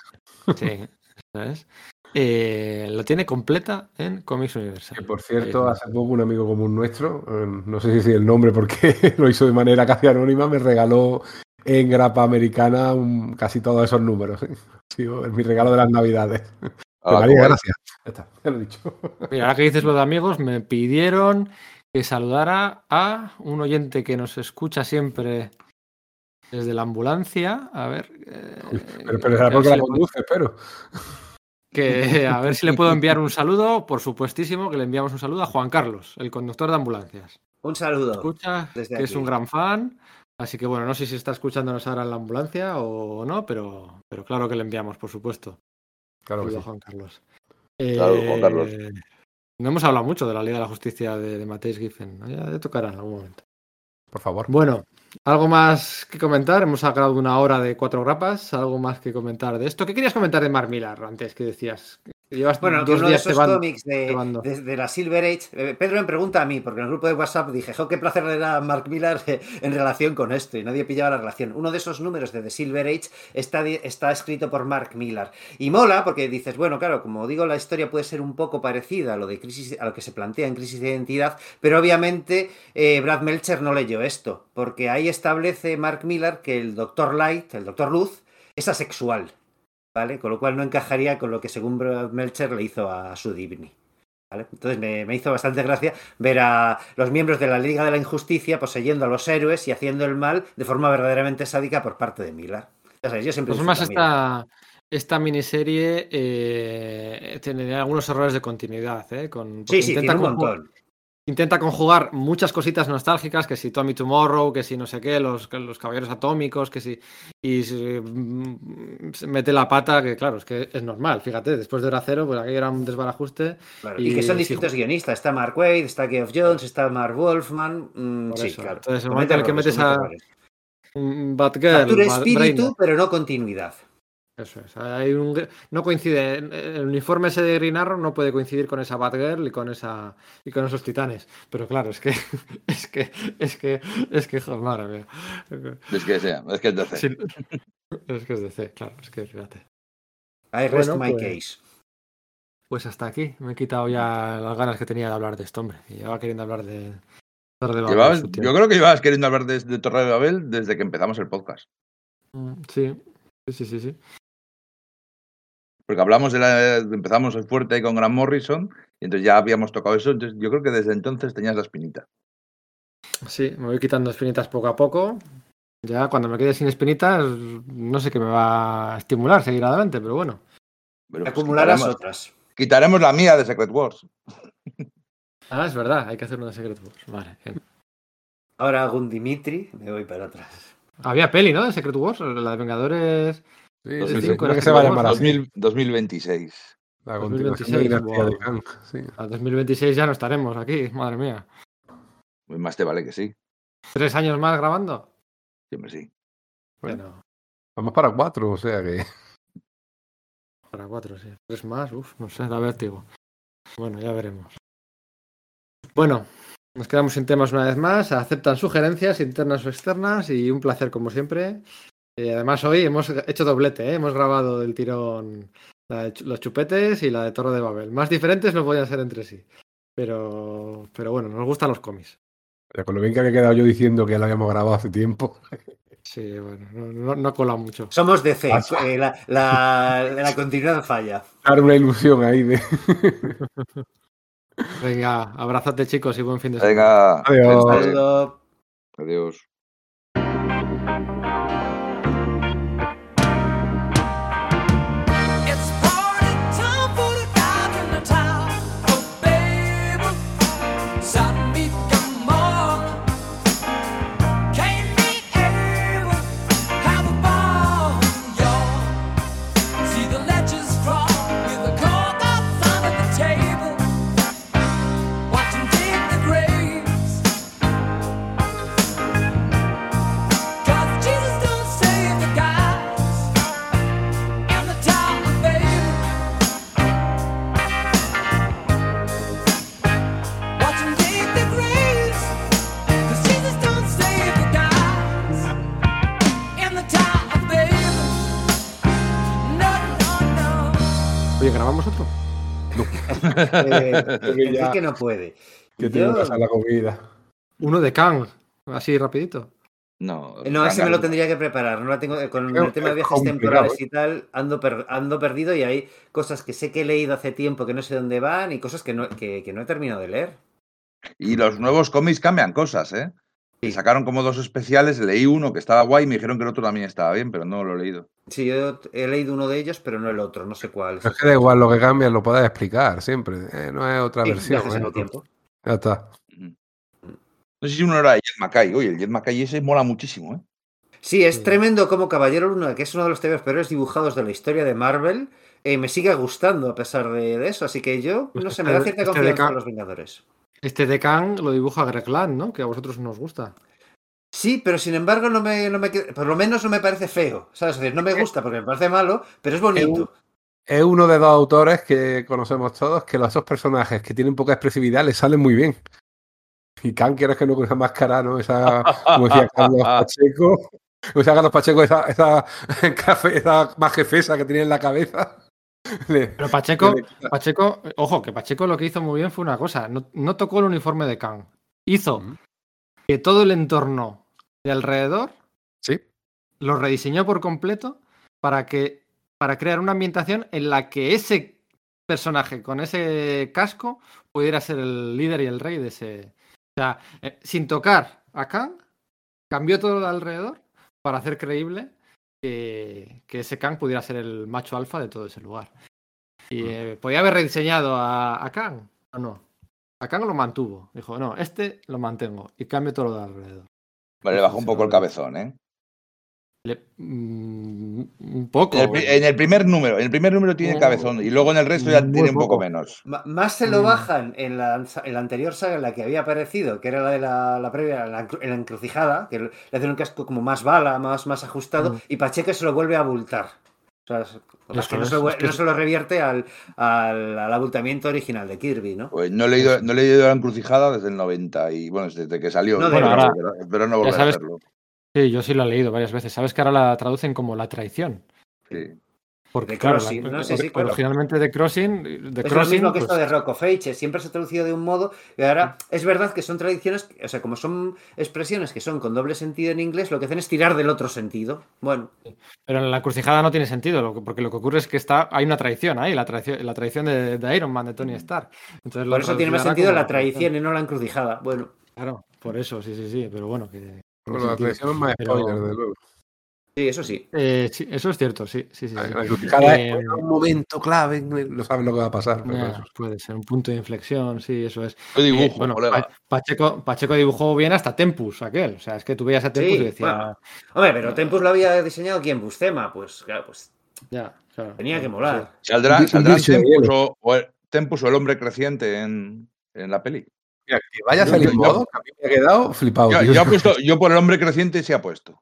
Sí, es. Eh, lo tiene completa en Comics Universal. Que por cierto, hace poco un amigo común nuestro, eh, no sé si decir el nombre porque lo hizo de manera casi anónima, me regaló en grapa americana un- casi todos esos números. ¿eh? Ha sido mi regalo de las navidades. Ah, María, gracias. Ya está, ya lo he dicho. Mira, ahora que dices lo de amigos, me pidieron que saludara a un oyente que nos escucha siempre desde la ambulancia. A ver. eh, Pero, será a ver porque si la le puedo- conduce, espero. que a ver si le puedo enviar un saludo, por supuestísimo que le enviamos un saludo a Juan Carlos, el conductor de ambulancias. Un saludo. Escucha, Desde que es un gran fan. Así que bueno, no sé si está escuchándonos ahora en la ambulancia o no, pero, pero claro que le enviamos, por supuesto. Claro que Saludo a sí. Juan Carlos. Claro, Juan Carlos. No hemos hablado mucho de la Liga de la Justicia de, de Matthijs Giffen. ¿no? Ya le tocará en algún momento. Por favor. Bueno, algo más que comentar. Hemos sacado una hora de cuatro grapas. Algo más que comentar de esto. ¿Qué querías comentar de Mark Millar antes que decías? Llevas Bueno, dos uno de esos cómics de, de- de la Silver Age. eh, Pedro me pregunta a mí, porque en el grupo de WhatsApp dije, jo, qué placer era Mark Millar eh, en relación con esto, y nadie pillaba la relación. Uno de esos números de The Silver Age está, está escrito por Mark Millar. Y mola, porque dices, bueno, claro, como digo, la historia puede ser un poco parecida a lo, de crisis, a lo que se plantea en Crisis de Identidad, pero obviamente eh, Brad Melcher no leyó esto, porque ahí establece Mark Millar que el Doctor Light, el Doctor Luz, es asexual. ¿Vale? Con lo cual no encajaría con lo que según Melcher le hizo a su Divni. ¿vale? Entonces me, me hizo bastante gracia ver a los miembros de la Liga de la Injusticia poseyendo a los héroes y haciendo el mal de forma verdaderamente sádica por parte de Miller. Yo siempre formas, a Miller. esta, esta miniserie eh, tiene algunos errores de continuidad. ¿eh? Con, Sí, sí, tiene un montón. Intenta conjugar muchas cositas nostálgicas, que si Tommy Tomorrow, que si no sé qué, los, los caballeros atómicos, que si. Y se, mm, se mete la pata, que claro, es que es normal, fíjate, después de Hora Cero, pues aquello era un desbarajuste. claro. y Y, que son distintos guionistas. Está Mark Wade, está Geoff Jones, está Mark Wolfman. mm, sí, eso. claro. Entonces, el momento en el que metes a- Batgirl, espíritu, pero no continuidad. Eso es. Hay un, no coincide. El uniforme ese de Green Arrow no puede coincidir con esa Batgirl y con esa y con esos titanes. Pero claro, es que es que es que es que joder, madre mía. Es que sea, es que es DC. Sí, es que es de C, claro, es que fíjate. I rest Bueno, my pues- case. Pues hasta aquí. Me he quitado ya las ganas que tenía de hablar de esto, hombre. Y llevaba queriendo hablar de. Torre de Babel Llevabas- yo creo que llevabas queriendo hablar de, de Torre de Babel desde que empezamos el podcast. Mm, Sí, sí, sí, sí. Porque hablamos de la. Empezamos el fuerte con Grant Morrison y entonces ya habíamos tocado eso. Entonces yo creo que desde entonces tenías la espinita. Sí, me voy quitando espinitas poco a poco. Ya cuando me quede sin espinitas, no sé qué me va a estimular seguir adelante, pero bueno. Pero, pues, Acumular las quitaremos, otras. quitaremos la mía de Secret Wars. Ah, es verdad, hay que hacer uno de Secret Wars. Vale. bien. Ahora hago un Dimitri, me voy para atrás. Había peli, ¿no? De Secret Wars, la de Vengadores. Sí, sí, Dos sí, mil creo cinco, que se va a las llamar así. 2000 2026. La continuación de 2026, Dinastía de wow. Kang. Sí. A 2026 ya no estaremos aquí, madre mía. Pues más te vale que sí. ¿Tres años más grabando? Siempre sí. Bueno, Vamos para cuatro, o sea que. para cuatro, sí. Tres más, uff, no sé, da vértigo. Bueno, ya veremos. Bueno, nos quedamos sin temas una vez más. Aceptan sugerencias internas o externas y un placer como siempre. Y además hoy hemos hecho doblete, ¿eh? hemos grabado del tirón la de los chupetes y la de Torre de Babel. Más diferentes no podían ser entre sí. Pero, pero bueno, nos gustan los cómics. Con lo bien que había quedado yo diciendo que ya lo habíamos grabado hace tiempo. Sí, bueno, no, no, no cola mucho. Somos DC, eh, la, la- la continuidad falla. Dar una ilusión ahí de. Venga, abrázate chicos y buen fin de semana. Venga. Adiós. Saludo. Adiós. Eh, que no puede. Que tiene que pasar la comida. Uno de Kang, así rapidito. No, No, ese me lo tendría que preparar. No la tengo, con Creo el tema de viajes temporales ¿eh? y tal, ando, per- ando perdido y hay cosas que sé que he leído hace tiempo que no sé dónde van y cosas que no, que, que no he terminado de leer. Y los nuevos cómics cambian cosas, ¿eh? Y sacaron como dos especiales, leí uno que estaba guay y me dijeron que el otro también estaba bien, pero no lo he leído. Sí, yo he leído uno de ellos, pero no el otro, no sé cuál. Es que da igual lo que cambia, lo puedes explicar siempre. eh, no es otra Sí, versión. en tiempo. Ya está. No sé si uno era de Jet Mackay. Oye, el Jet Mackay ese mola muchísimo, ¿eh? Sí, es Sí. tremendo como Caballero Luna, que es uno de los tebeos peores dibujados de la historia de Marvel, eh, me sigue gustando a pesar de, de eso. Así que yo, Pues no sé, este- me da cierta este de confianza con los Vengadores. Este de Kang lo dibuja Greg Land, ¿no? Que a vosotros nos gusta. Sí, pero sin embargo, no me, no me, por lo menos no me parece feo. ¿Sabes? Es decir, no me gusta porque me parece malo, pero es bonito. Es uno de dos autores que conocemos todos que los dos personajes que tienen poca expresividad les salen muy bien. Y Khan, quieres que no con esa máscara, ¿no? Esa, como decía Carlos Pacheco. O sea, Carlos Pacheco, esa, esa, esa majefesa que tiene en la cabeza. le- Pero Pacheco, Pacheco, ojo, que Pacheco lo que hizo muy bien fue una cosa. No, no tocó el uniforme de Kang. Hizo que todo el entorno de alrededor Sí. lo rediseñó por completo para que para crear una ambientación en la que ese personaje con ese casco pudiera ser el líder y el rey de ese. O sea, eh, sin tocar a Kang, cambió todo de alrededor para hacer creíble que, que ese Kang pudiera ser el macho alfa de todo ese lugar. Y eh, podía haber rediseñado a, a Kang, o no. A Kang lo mantuvo. Dijo, no, este lo mantengo y cambio todo lo de alrededor. Vale, le bajó un poco el cabezón, ¿eh? Le- mm, un poco. En el, pri- en el primer número, en el primer número tiene Oh. cabezón y luego en el resto ya Muy tiene un poco poco. menos. Más se lo Mm. bajan en la, en la anterior saga en la que había aparecido, que era la de la, la previa, en la, en la encrucijada, que le hacen un casco como más bala, más, más ajustado, Mm. y Pacheco se lo vuelve a abultar. O sea, es- que no, es, se lo, vue- es que no es- se lo revierte al, al, al abultamiento original de Kirby, ¿no? Pues no he leído, no he leído la encrucijada desde el 90 y bueno, desde que salió. No, pero, bueno, ahora- pero- pero no volver a hacerlo. Sí, yo sí lo he leído varias veces. Sabes que ahora la traducen como la traición. Sí. Porque, De claro, Crossing, la- ¿no? Sí, sí, claro. originalmente de Crossing, de Es lo Crossing, mismo que pues, esto de Rock of Ages, siempre se ha traducido de un modo y ahora es verdad que son tradiciones, o sea, como son expresiones que son con doble sentido en inglés, lo que hacen es tirar del otro sentido. Bueno, pero en la crucijada no tiene sentido, lo que- porque lo que ocurre es que está, hay una traición ahí, la traición, la traición de, de Iron Man, de Tony Stark. Entonces, lo por eso tiene más sentido como la traición y no la encrucijada. Bueno, Claro, por eso, sí, sí, sí, pero bueno, que... Bueno, la traición es más Pero- spoiler, de luego. sí, eso sí. Eh, sí, eso es cierto, sí, sí, sí. sí. Encrucijada Eh, un momento clave, no sabes lo que va a pasar. pero eso. puede ser un punto de inflexión, sí, eso es. Yo dibujo, Eh, bueno, colega. Pa- Pacheco, Pacheco dibujó bien hasta Tempus, aquel. O sea, es que tú veías a Tempus Sí, y decías, bueno. Hombre, pero Tempus lo había diseñado quién, Bustema, pues claro, pues ya, claro. tenía que molar. ¿Saldrá, de Tempus o el, Tempus o el hombre creciente en, en la peli? Mira, que vaya a salir Yo- modo, que a mí me ha quedado flipado. Yo, tío. yo he puesto- yo por el hombre creciente se ha puesto.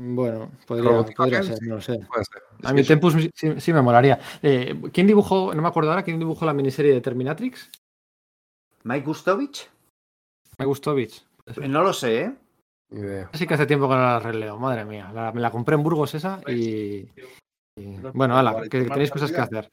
Bueno, podría, ser, no lo sé. Ser. A mí Tempus sí, me molaría. Eh, ¿Quién dibujó, no me acuerdo ahora, quién dibujó la miniserie de Terminatrix? Mike Gustovich, Me gustó Beach. no lo sé, ¿eh? Idea. Así que hace tiempo que no la releo, madre mía. La- me la compré en Burgos esa y. y- bueno, ala, que tenéis cosas que hacer.